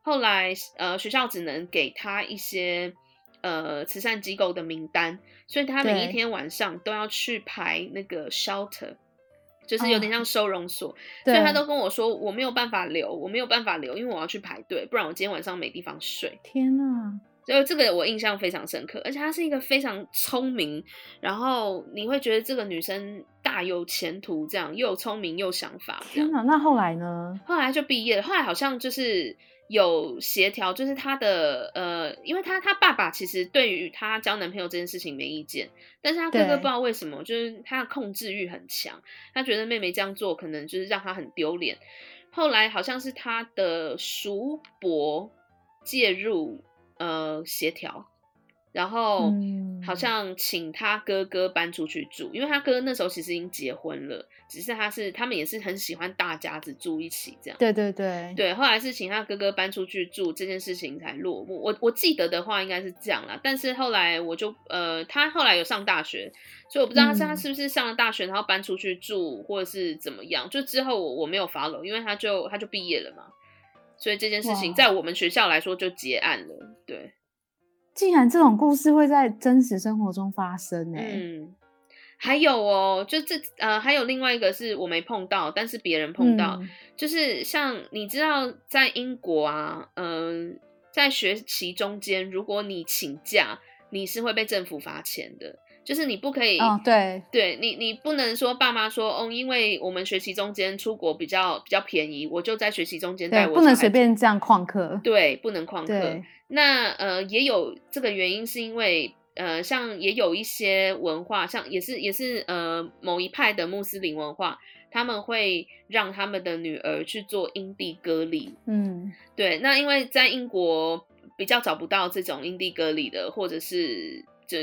后来呃学校只能给他一些呃慈善机构的名单，所以他每一天晚上都要去排那个 shelter，就是有点像收容所。哦、所以他都跟我说我没有办法留，我没有办法留，因为我要去排队，不然我今天晚上没地方睡。天哪！就这个我印象非常深刻，而且她是一个非常聪明，然后你会觉得这个女生大有前途，这样又聪明又想法。天哪，那后来呢？后来就毕业了，后来好像就是有协调，就是她的呃，因为她她爸爸其实对于她交男朋友这件事情没意见，但是她哥哥不知道为什么，就是他的控制欲很强，他觉得妹妹这样做可能就是让她很丢脸。后来好像是他的叔伯介入。呃，协调，然后好像请他哥哥搬出去住，嗯、因为他哥哥那时候其实已经结婚了，只是他是他们也是很喜欢大家子住一起这样。对对对对，后来是请他哥哥搬出去住，这件事情才落幕。我我记得的话应该是这样啦，但是后来我就呃，他后来有上大学，所以我不知道他是他是不是上了大学然后搬出去住，或者是怎么样。就之后我我没有 follow，因为他就他就毕业了嘛。所以这件事情在我们学校来说就结案了。对，竟然这种故事会在真实生活中发生呢？嗯，还有哦，就这呃，还有另外一个是我没碰到，但是别人碰到，嗯、就是像你知道，在英国啊，嗯、呃，在学期中间，如果你请假，你是会被政府罚钱的。就是你不可以，哦、对，对你，你不能说爸妈说，哦，因为我们学习中间出国比较比较便宜，我就在学习中间带我。不能随便这样旷课。对，不能旷课。那呃，也有这个原因，是因为呃，像也有一些文化，像也是也是呃某一派的穆斯林文化，他们会让他们的女儿去做阴蒂割礼。嗯，对。那因为在英国比较找不到这种阴蒂割礼的，或者是就。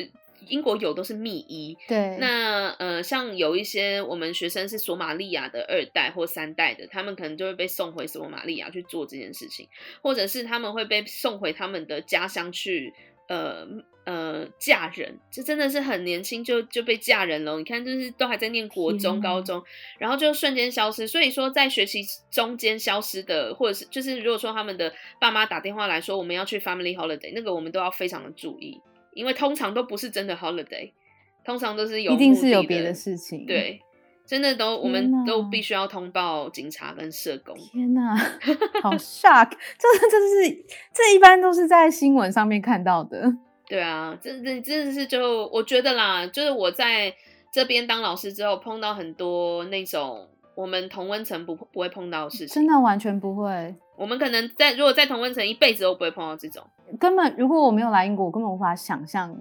英国有都是密医，对。那呃，像有一些我们学生是索马利亚的二代或三代的，他们可能就会被送回索马利亚去做这件事情，或者是他们会被送回他们的家乡去，呃呃嫁人，这真的是很年轻就就被嫁人了。你看，就是都还在念国中、高中，然后就瞬间消失。所以说，在学习中间消失的，或者是就是如果说他们的爸妈打电话来说我们要去 family holiday，那个我们都要非常的注意。因为通常都不是真的 holiday，通常都是有，一定是有别的事情。对，真的都我们都必须要通报警察跟社工。天哪，[laughs] 好 shock！这这是这一般都是在新闻上面看到的。对啊，这这真的是就我觉得啦，就是我在这边当老师之后，碰到很多那种我们同温层不不会碰到的事情，真的完全不会。我们可能在如果在同温层一辈子都不会碰到这种，根本如果我没有来英国，我根本无法想象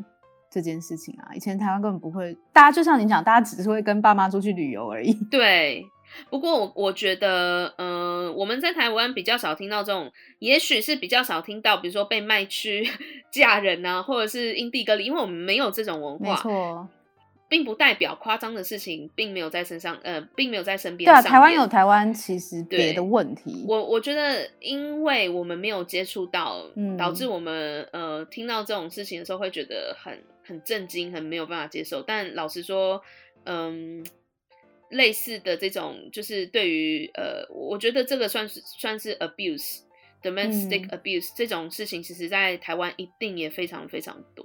这件事情啊！以前台湾根本不会，大家就像你讲，大家只是会跟爸妈出去旅游而已。对，不过我我觉得，嗯、呃，我们在台湾比较少听到这种，也许是比较少听到，比如说被卖去 [laughs] 嫁人啊，或者是阴蒂割礼，因为我们没有这种文化。没错。并不代表夸张的事情并没有在身上，呃，并没有在身边。对啊，台湾有台湾其实别的问题。我我觉得，因为我们没有接触到，嗯，导致我们呃听到这种事情的时候会觉得很很震惊，很没有办法接受。但老实说，嗯，类似的这种就是对于呃，我觉得这个算是算是 abuse，domestic abuse，嗯，这种事情，其实在台湾一定也非常非常多。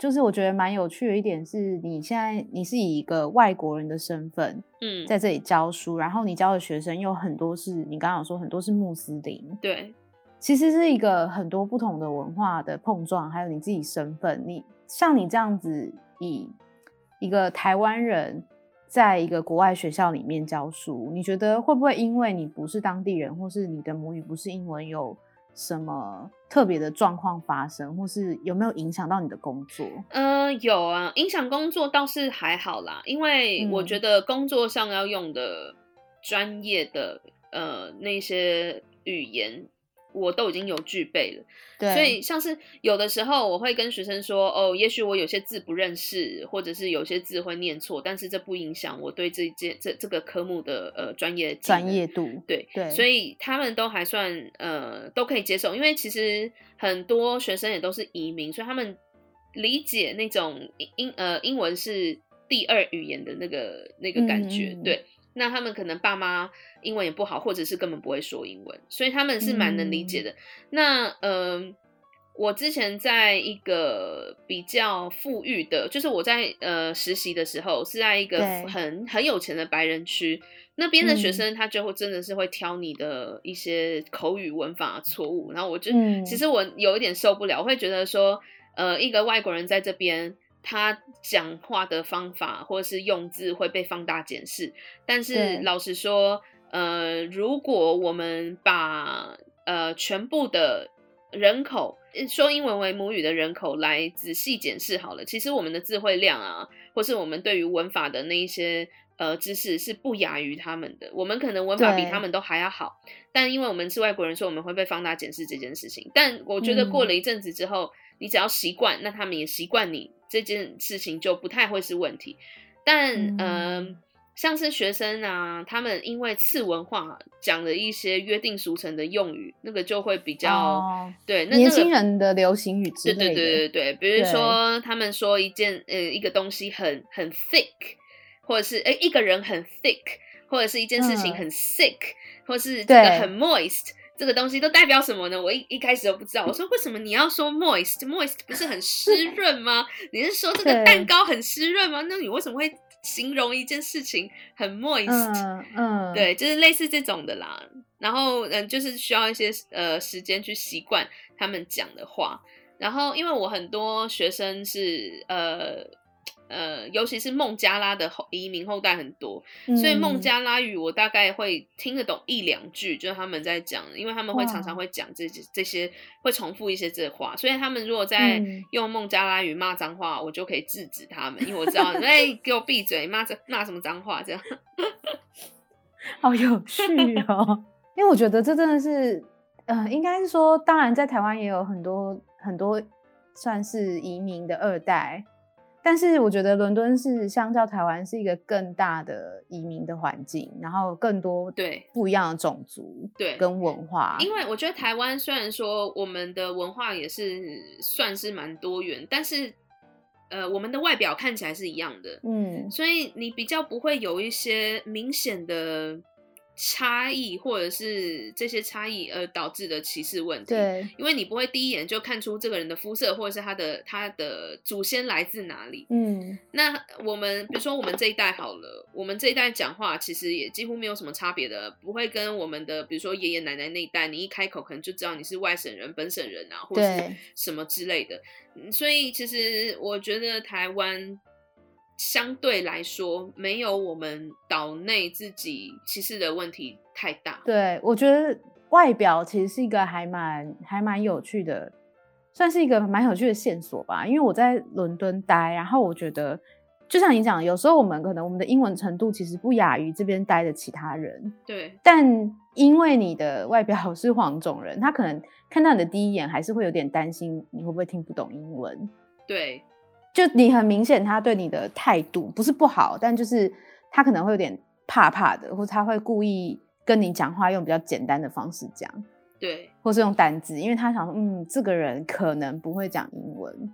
就是我觉得蛮有趣的一点是，你现在你是以一个外国人的身份，嗯，在这里教书，然后你教的学生有很多是你刚刚有说很多是穆斯林，对，其实是一个很多不同的文化的碰撞，还有你自己身份，你像你这样子以一个台湾人在一个国外学校里面教书，你觉得会不会因为你不是当地人，或是你的母语不是英文，有什么特别的状况发生，或是有没有影响到你的工作？嗯、呃，有啊，影响工作倒是还好啦，因为我觉得工作上要用的专业的、嗯、呃那些语言。我都已经有具备了，对，所以像是有的时候我会跟学生说，哦，也许我有些字不认识，或者是有些字会念错，但是这不影响我对这件这这个科目的呃专业专业度，对对，所以他们都还算呃都可以接受，因为其实很多学生也都是移民，所以他们理解那种英呃英文是第二语言的那个那个感觉，嗯、对。那他们可能爸妈英文也不好，或者是根本不会说英文，所以他们是蛮能理解的。嗯、那嗯、呃，我之前在一个比较富裕的，就是我在呃实习的时候，是在一个很很有钱的白人区，那边的学生他就会真的是会挑你的一些口语文法错误，然后我就、嗯、其实我有一点受不了，我会觉得说，呃，一个外国人在这边。他讲话的方法或者是用字会被放大检视，但是老实说，呃，如果我们把呃全部的人口说英文为母语的人口来仔细检视好了，其实我们的智慧量啊，或是我们对于文法的那一些呃知识是不亚于他们的，我们可能文法比他们都还要好，但因为我们是外国人，所以我们会被放大检视这件事情。但我觉得过了一阵子之后，嗯、你只要习惯，那他们也习惯你。这件事情就不太会是问题，但嗯、呃，像是学生啊，他们因为次文化讲的一些约定俗成的用语，那个就会比较、哦、对年轻人的流行语之类的。对对对对对，比如说他们说一件呃一个东西很很 thick，或者是诶一个人很 thick，或者是一件事情很 sick，、嗯、或是这个很 moist。这个东西都代表什么呢？我一一开始都不知道。我说，为什么你要说 moist？moist 不是很湿 [laughs] 润吗？你是说这个蛋糕很湿润吗？那你为什么会形容一件事情很 moist？嗯，嗯对，就是类似这种的啦。然后嗯，就是需要一些呃时间去习惯他们讲的话。然后因为我很多学生是呃。呃，尤其是孟加拉的后移民后代很多，嗯，所以孟加拉语我大概会听得懂一两句，就是他们在讲，因为他们会常常会讲这些这些，会重复一些这话，所以他们如果在用孟加拉语骂脏话，我就可以制止他们，因为我知道，[laughs] 哎，给我闭嘴，骂这骂什么脏话这样，[laughs] 好有趣哦，因为我觉得这真的是，呃，应该是说，当然在台湾也有很多很多算是移民的二代。但是我觉得伦敦是相较台湾是一个更大的移民的环境，然后更多对不一样的种族对跟文化。因为我觉得台湾虽然说我们的文化也是算是蛮多元，但是呃我们的外表看起来是一样的，嗯，所以你比较不会有一些明显的。差异或者是这些差异而导致的歧视问题，对，因为你不会第一眼就看出这个人的肤色或者是他的他的祖先来自哪里。嗯，那我们比如说我们这一代好了，我们这一代讲话其实也几乎没有什么差别的，不会跟我们的比如说爷爷奶奶那一代，你一开口可能就知道你是外省人、本省人啊，或者是什么之类的。所以其实我觉得台湾。相对来说，没有我们岛内自己歧视的问题太大。对，我觉得外表其实是一个还蛮还蛮有趣的，算是一个蛮有趣的线索吧。因为我在伦敦待，然后我觉得，就像你讲，有时候我们可能我们的英文程度其实不亚于这边待的其他人。对。但因为你的外表是黄种人，他可能看到你的第一眼还是会有点担心你会不会听不懂英文。对。就你很明显，他对你的态度不是不好，但就是他可能会有点怕怕的，或者他会故意跟你讲话用比较简单的方式讲，对，或是用单字，因为他想说，嗯，这个人可能不会讲英文，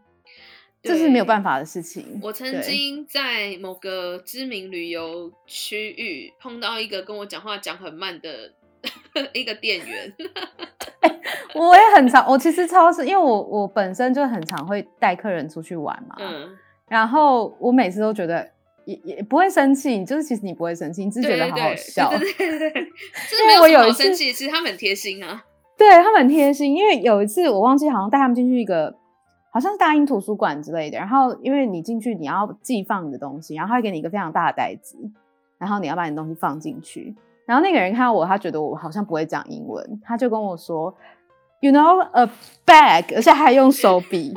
这是没有办法的事情。我曾经在某个知名旅游区域碰到一个跟我讲话讲很慢的 [laughs] 一个店员。[laughs] 我也很常，我其实超市，因为我我本身就很常会带客人出去玩嘛，嗯，然后我每次都觉得也也不会生气，就是其实你不会生气，你只是觉得好好笑，对对对，[laughs] 就是我有一次生气，其实他们很贴心啊，对他们很贴心，因为有一次我忘记好像带他们进去一个好像是大英图书馆之类的。然后因为你进去你要寄放你的东西，然后他会给你一个非常大的袋子，然后你要把你的东西放进去。然后那个人看到我，他觉得我好像不会讲英文，他就跟我说，You know a bag，而且还用手比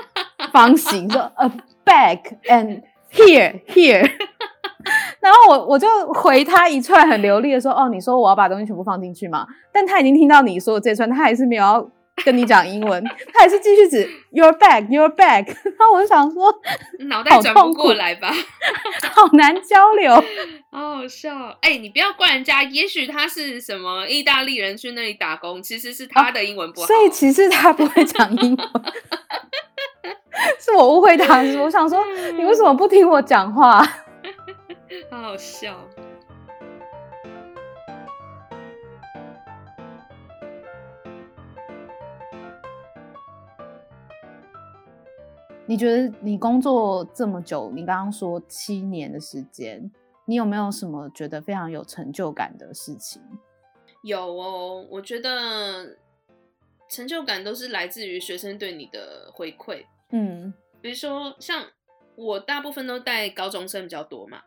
方形说 [laughs] a bag and here [laughs] here。[laughs] 然后我我就回他一串很流利的说，哦，你说我要把东西全部放进去吗？但他已经听到你说的这串，他还是没有要跟你讲英文，[laughs] 他还是继续指 your bag your bag。[laughs] 然后我就想说，脑袋转不过来吧，[laughs] 好难交流，好好笑。哎、欸，你不要怪人家，也许他是什么意大利人去那里打工，其实是他的英文不好，哦、所以其实他不会讲英文，是我误会他。我想说，你为什么不听我讲话？好好笑。你觉得你工作这么久，你刚刚说七年的时间，你有没有什么觉得非常有成就感的事情？有哦，我觉得成就感都是来自于学生对你的回馈。嗯，比如说像我大部分都带高中生比较多嘛。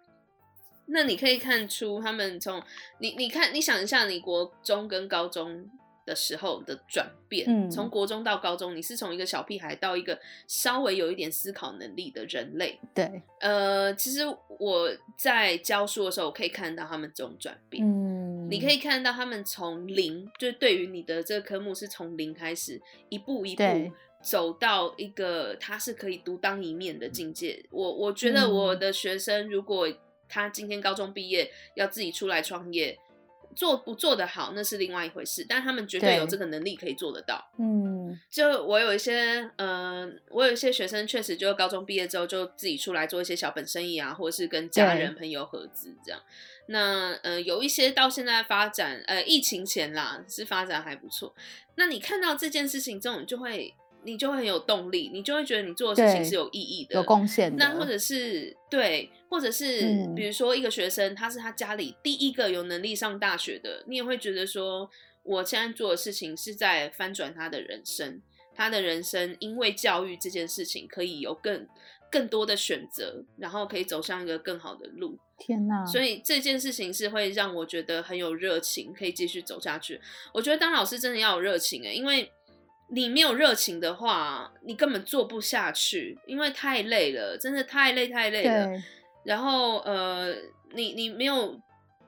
那你可以看出他们从你你看你想一下，你国中跟高中的时候的转变，嗯，从国中到高中，你是从一个小屁孩到一个稍微有一点思考能力的人类，对，呃，其实我在教书的时候，我可以看到他们这种转变，嗯，你可以看到他们从零，就是对于你的这个科目是从零开始，一步一步走到一个他是可以独当一面的境界。我我觉得我的学生如果他今天高中毕业要自己出来创业，做不做得好那是另外一回事，但他们绝对有这个能力可以做得到。嗯，就我有一些，嗯、呃，我有一些学生确实就高中毕业之后就自己出来做一些小本生意啊，或者是跟家人朋友合资这样。那呃，有一些到现在发展，呃，疫情前啦是发展还不错。那你看到这件事情，之后，你就会。你就会很有动力，你就会觉得你做的事情是有意义的，有贡献的。那或者是对，或者是、嗯、比如说一个学生，他是他家里第一个有能力上大学的，你也会觉得说，我现在做的事情是在翻转他的人生，他的人生因为教育这件事情可以有更更多的选择，然后可以走向一个更好的路。天哪！所以这件事情是会让我觉得很有热情，可以继续走下去。我觉得当老师真的要有热情诶，因为。你没有热情的话，你根本做不下去，因为太累了，真的太累太累了。然后呃，你你没有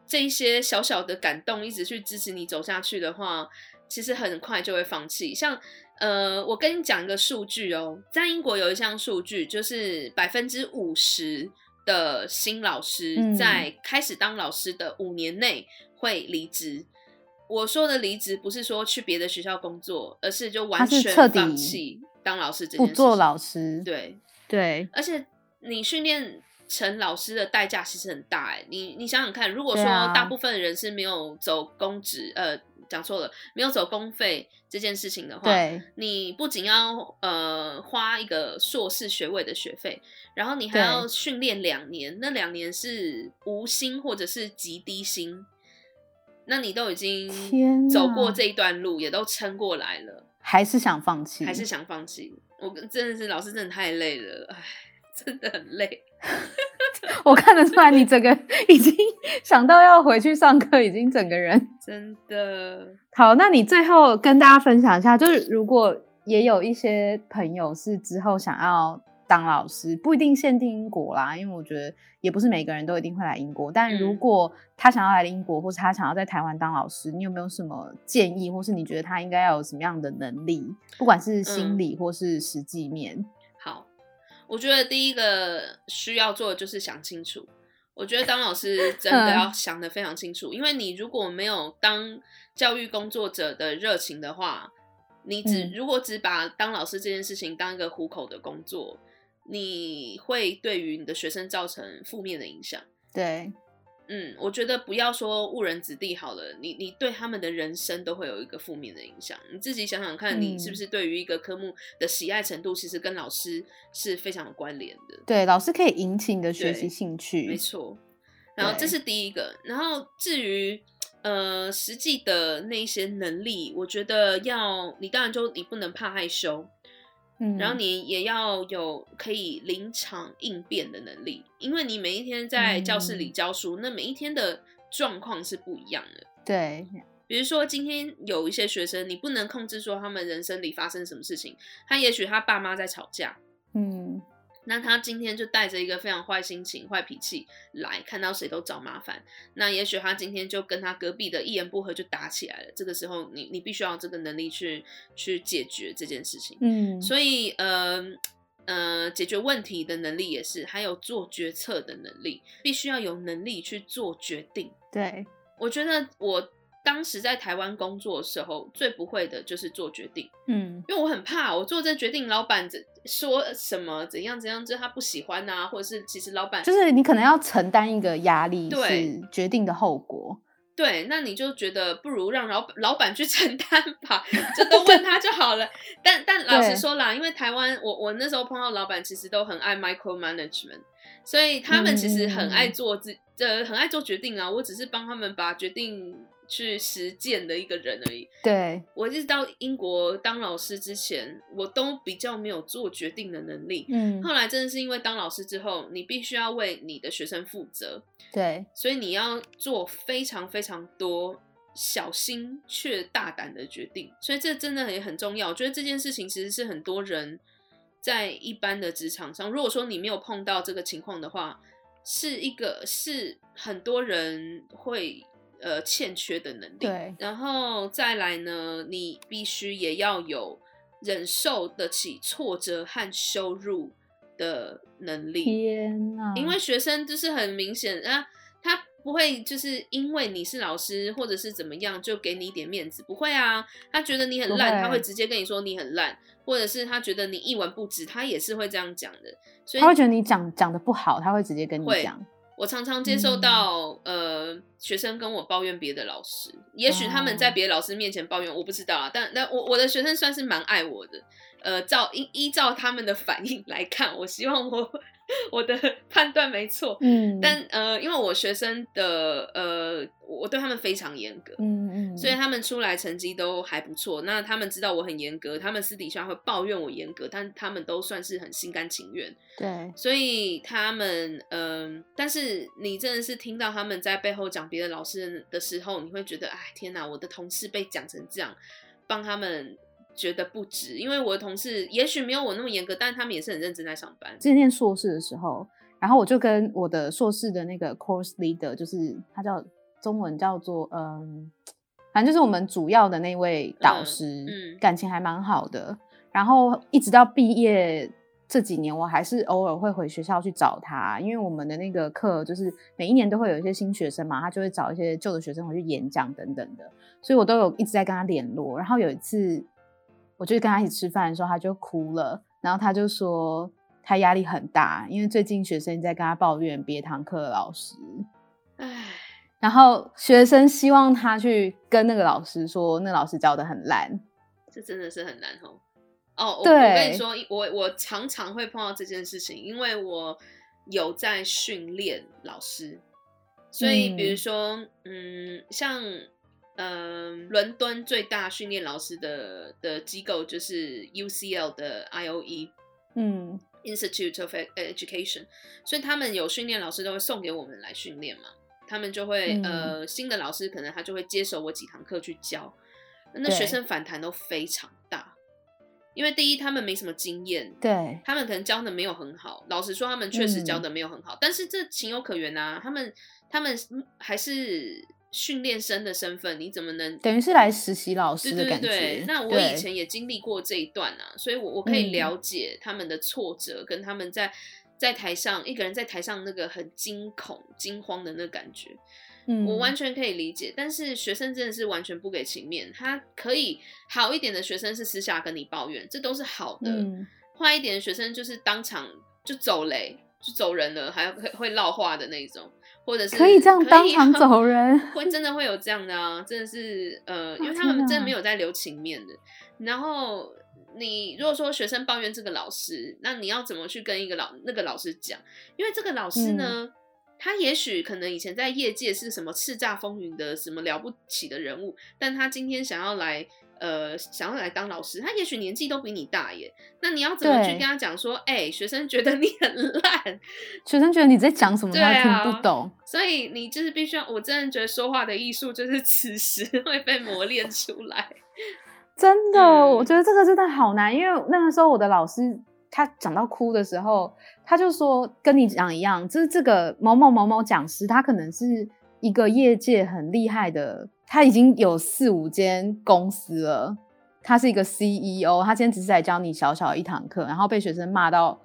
这一些小小的感动，一直去支持你走下去的话，其实很快就会放弃。像呃，我跟你讲一个数据哦，在英国有一项数据，就是百分之五十的新老师在开始当老师的五年内会离职。我说的离职不是说去别的学校工作，而是就完全放弃当老师这件事。不做老师，对对。而且你训练成老师的代价其实很大哎，你你想想看，如果说大部分的人是没有走公职，呃，讲错了，没有走公费这件事情的话，对，你不仅要呃花一个硕士学位的学费，然后你还要训练两年，那两年是无薪或者是极低薪。那你都已经走过这一段路，也都撑过来了，还是想放弃？还是想放弃？我真的是老师，真的太累了，哎，真的很累。[laughs] 我看得出来，你整个 [laughs] 已经想到要回去上课，已经整个人 [laughs] 真的好。那你最后跟大家分享一下，就是如果也有一些朋友是之后想要。当老师不一定限定英国啦，因为我觉得也不是每个人都一定会来英国。但如果他想要来英国，或是他想要在台湾当老师，你有没有什么建议，或是你觉得他应该要有什么样的能力，不管是心理或是实际面？嗯，好，我觉得第一个需要做的就是想清楚。我觉得当老师真的要想得非常清楚，因为你如果没有当教育工作者的热情的话，你只如果只把当老师这件事情当一个糊口的工作。你会对于你的学生造成负面的影响。对，嗯，我觉得不要说误人子弟好了，你你对他们的人生都会有一个负面的影响。你自己想想看，你是不是对于一个科目的喜爱程度，其实跟老师是非常有关联的。对，老师可以引起你的学习兴趣，没错。然后这是第一个，然后至于呃实际的那一些能力，我觉得要你当然就你不能怕害羞。嗯，然后你也要有可以临场应变的能力，因为你每一天在教室里教书，嗯、那每一天的状况是不一样的。对，比如说今天有一些学生，你不能控制说他们人生里发生什么事情，他也许他爸妈在吵架，嗯。那他今天就带着一个非常坏心情、坏脾气来，看到谁都找麻烦。那也许他今天就跟他隔壁的一言不合就打起来了。这个时候你，你你必须要这个能力去去解决这件事情。嗯，所以呃呃，解决问题的能力也是，还有做决策的能力，必须要有能力去做决定。对，我觉得我。当时在台湾工作的时候，最不会的就是做决定，嗯，因为我很怕我做这决定，老板怎说什么怎样怎样，就他不喜欢啊，或者是其实老板就是你可能要承担一个压力，对决定的后果，对，那你就觉得不如让老老板去承担吧，就都问他就好了。但但老实说啦，因为台湾我我那时候碰到老板，其实都很爱 micro management，所以他们其实很爱做自呃、嗯、很爱做决定啊，我只是帮他们把决定。去实践的一个人而已。对，我一直到英国当老师之前，我都比较没有做决定的能力。嗯，后来真的是因为当老师之后，你必须要为你的学生负责。对，所以你要做非常非常多小心却大胆的决定。所以这真的也很重要。我觉得这件事情其实是很多人在一般的职场上，如果说你没有碰到这个情况的话，是一个是很多人会。呃，欠缺的能力，对，然后再来呢，你必须也要有忍受得起挫折和羞辱的能力。天哪！因为学生就是很明显啊，他不会就是因为你是老师或者是怎么样就给你一点面子，不会啊。他觉得你很烂，他会直接跟你说你很烂，或者是他觉得你一文不值，他也是会这样讲的。所以他会觉得你讲讲的不好，他会直接跟你讲。我常常接受到、嗯、呃学生跟我抱怨别的老师，也许他们在别的老师面前抱怨，我不知道啊。但但我我的学生算是蛮爱我的，呃，照依依照他们的反应来看，我希望我。我的 [laughs] 判断没错，嗯，但呃，因为我学生的呃，我对他们非常严格，嗯嗯，所以他们出来成绩都还不错。那他们知道我很严格，他们私底下会抱怨我严格，但他们都算是很心甘情愿，对。所以他们嗯、呃，但是你真的是听到他们在背后讲别的老师的时候，你会觉得，哎，天哪，我的同事被讲成这样，帮他们。觉得不值，因为我的同事也许没有我那么严格，但是他们也是很认真在上班。之前念硕士的时候，然后我就跟我的硕士的那个 course leader，就是他叫中文叫做嗯，反正就是我们主要的那位导师，嗯，嗯，感情还蛮好的。然后一直到毕业这几年，我还是偶尔会回学校去找他，因为我们的那个课就是每一年都会有一些新学生嘛，他就会找一些旧的学生回去演讲等等的，所以我都有一直在跟他联络。然后有一次。我就跟他一起吃饭的时候，他就哭了，然后他就说他压力很大，因为最近学生在跟他抱怨别堂课的老师，唉，然后学生希望他去跟那个老师说，那个老师教的很烂，这真的是很难哦。哦，对，我，我跟你说，我我常常会碰到这件事情，因为我有在训练老师，所以比如说，嗯，嗯像。嗯，伦敦最大训练老师的的机构就是 UCL 的 IOE，嗯，Institute of Education，所以他们有训练老师都会送给我们来训练嘛，他们就会、嗯、呃新的老师可能他就会接手我几堂课去教，那学生反弹都非常大，因为第一他们没什么经验，对，他们可能教的没有很好，老实说他们确实教的没有很好，嗯、但是这情有可原啊，他们他们还是。训练生的身份，你怎么能等于是来实习老师的感觉？对对对，那我以前也经历过这一段啊，所以我我可以了解他们的挫折，跟他们在在台上一个人在台上那个很惊恐、惊慌的那感觉，嗯，我完全可以理解。但是学生真的是完全不给情面，他可以好一点的学生是私下跟你抱怨，这都是好的；坏、嗯、一点的学生就是当场就走雷，就走人了，还会会撂话的那种。或者是可以这样当场走人，会真的会有这样的啊，真的是呃，因为他们真的没有在留情面的。然后你如果说学生抱怨这个老师，那你要怎么去跟一个老那个老师讲？因为这个老师呢，嗯、他也许可能以前在业界是什么叱咤风云的什么了不起的人物，但他今天想要来。呃想要来当老师，他也许年纪都比你大耶。那你要怎么去跟他讲说，哎、欸，学生觉得你很烂，学生觉得你在讲什么，他听不懂。所以你就是必须要，我真的觉得说话的艺术就是此时 [laughs] 会被磨练出来。真的、嗯，我觉得这个真的好难，因为那个时候我的老师他讲到哭的时候，他就说跟你讲一样，就是这个某某某某讲师，他可能是一个业界很厉害的，他已经有四五间公司了，他是一个 CEO，他今天只是来教你小小一堂课，然后被学生骂到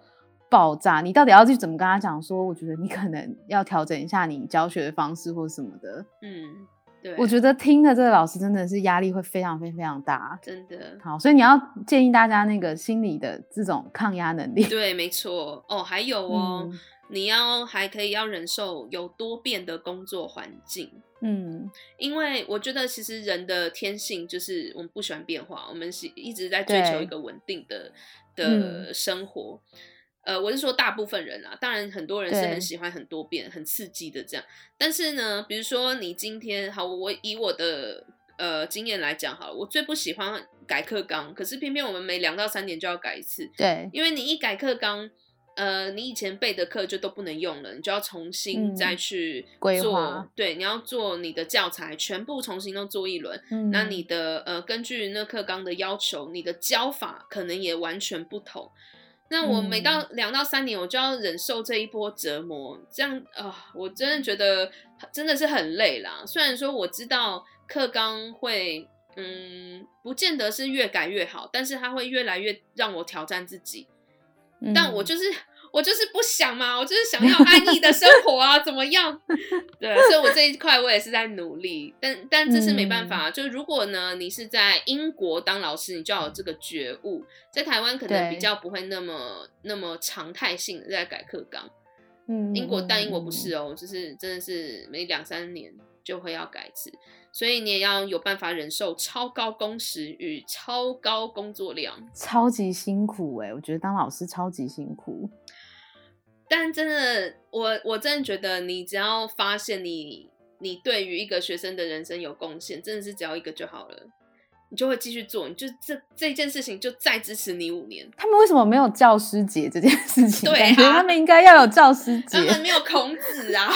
爆炸，你到底要去怎么跟他讲说？我觉得你可能要调整一下你教学的方式或什么的，嗯。对，我觉得听的这个老师真的是压力会非常非常非常大，真的。好，所以你要建议大家那个心理的这种抗压能力。对，没错。哦，还有哦，嗯、你要还可以要忍受有多变的工作环境。嗯，因为我觉得其实人的天性就是我们不喜欢变化，我们是一直在追求一个稳定的的生活。嗯呃，我是说大部分人啊，当然很多人是很喜欢很多变、很刺激的这样。但是呢，比如说你今天好，我以我的呃经验来讲好了，我最不喜欢改课纲，可是偏偏我们每两到三年就要改一次。对，因为你一改课纲，呃，你以前备的课就都不能用了，你就要重新再去做。对，你要做你的教材，全部重新都做一轮。嗯。那你的呃，根据那课纲的要求，你的教法可能也完全不同。那我每到两到三年，我就要忍受这一波折磨，嗯、这样啊、呃，我真的觉得真的是很累啦。虽然说我知道课纲会，嗯，不见得是越改越好，但是它会越来越让我挑战自己。嗯、但我就是。我就是不想嘛，我就是想要安逸的生活啊，[laughs] 怎么样？对，[laughs] 所以我这一块我也是在努力，但但这是没办法。嗯、就是如果呢，你是在英国当老师，你就要有这个觉悟，在台湾可能比较不会那么那么常态性的在改课纲。嗯，英国但英国不是哦，就是真的是每两三年就会要改一次，所以你也要有办法忍受超高工时与超高工作量，超级辛苦哎、欸！我觉得当老师超级辛苦。但真的，我我真的觉得，你只要发现你你对于一个学生的人生有贡献，真的是只要一个就好了，你就会继续做，你就这这件事情就再支持你五年。他们为什么没有教师节这件事情？对啊，他们应该要有教师 [laughs] 节。他们没有孔子啊，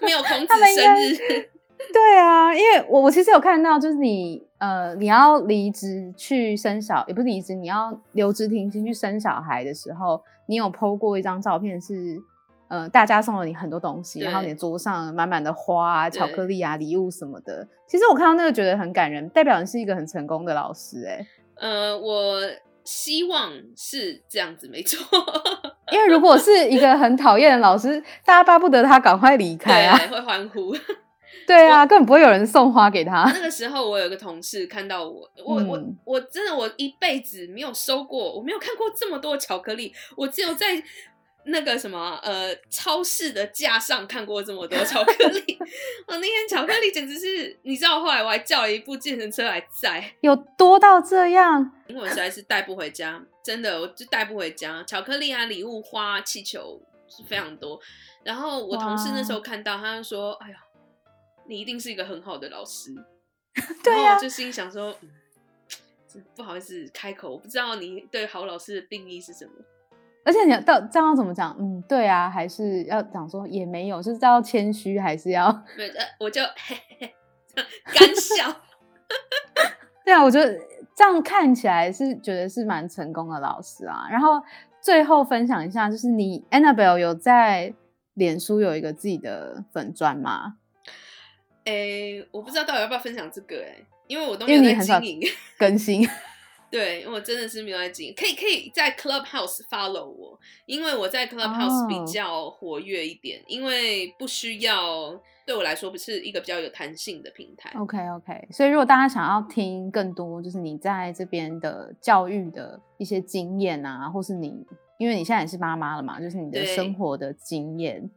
没有孔 [laughs] 子生日。[laughs] 对啊，因为我我其实有看到，就是你呃，你要离职去生小，也不是离职，你要留职停薪去生小孩的时候。你有 po 过一张照片是，呃，大家送了你很多东西，然后你的桌上满满的花啊、巧克力啊、礼物什么的。其实我看到那个觉得很感人，代表你是一个很成功的老师哎、欸。呃，我希望是这样子，没错。因为如果是一个很讨厌的老师，大家巴不得他赶快离开啊，会欢呼。[laughs] 对啊，根本不会有人送花给他。那个时候，我有一个同事看到我，我、嗯、我我真的我一辈子没有收过，我没有看过这么多巧克力，我只有在那个什么呃超市的架上看过这么多巧克力。[laughs] 我那天巧克力简直是，你知道，后来我还叫了一部计程车来载，有多到这样？因为我实在是带不回家，真的我就带不回家。巧克力啊，礼物、花、气球是非常多。然后我同事那时候看到，他就说：“哎呀。”你一定是一个很好的老师，[laughs] 对呀、啊，就心想说，嗯，不好意思开口，我不知道你对好老师的定义是什么。而且你要到这样怎么讲？嗯，对啊，还是要讲说也没有，就是要谦虚，还是要？对，我就嘿嘿干笑。[laughs] 对啊，我觉得这样看起来是觉得是蛮成功的老师啊。然后最后分享一下，就是你 Annabelle 有在脸书有一个自己的粉砖吗？哎、欸，我不知道到底要不要分享这个哎、欸，因为我都没有在经营更新。[laughs] 对，我真的是没有在经营，可以可以在 Clubhouse follow 我，因为我在 Clubhouse 比较活跃一点，oh. 因为不需要对我来说不是一个比较有弹性的平台。OK OK，所以如果大家想要听更多，就是你在这边的教育的一些经验啊，或是你因为你现在也是妈妈了嘛，就是你的生活的经验。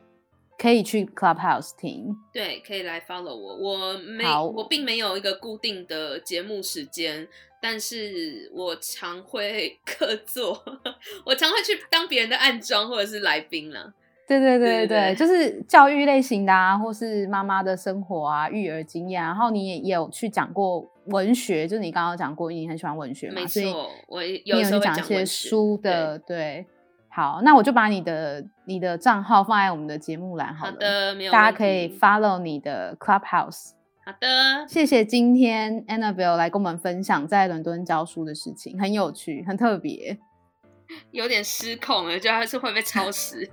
可以去 Clubhouse 听，对，可以来 follow 我。我没，我并没有一个固定的节目时间，但是我常会 [laughs] 客座，我常会去当别人的暗装或者是来宾啦。对对对对，就是教育类型的啊，或是妈妈的生活啊、育儿经验。然后你也也有去讲过文学，就是你刚刚讲过，你很喜欢文学嘛，没错，所以我有时候讲一些书的，对，对。好，那我就把你的你的账号放在我们的节目栏好了，好的，没有大家可以 follow 你的 Clubhouse。好的，谢谢今天 Annabelle 来跟我们分享在伦敦教书的事情，很有趣，很特别，[laughs] 有点失控了，就还是会被超时。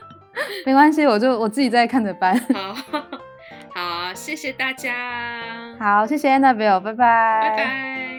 [laughs] 没关系，我就我自己在看着办。好，[laughs] 好，谢谢大家。好，谢谢 Annabelle，拜拜，拜拜。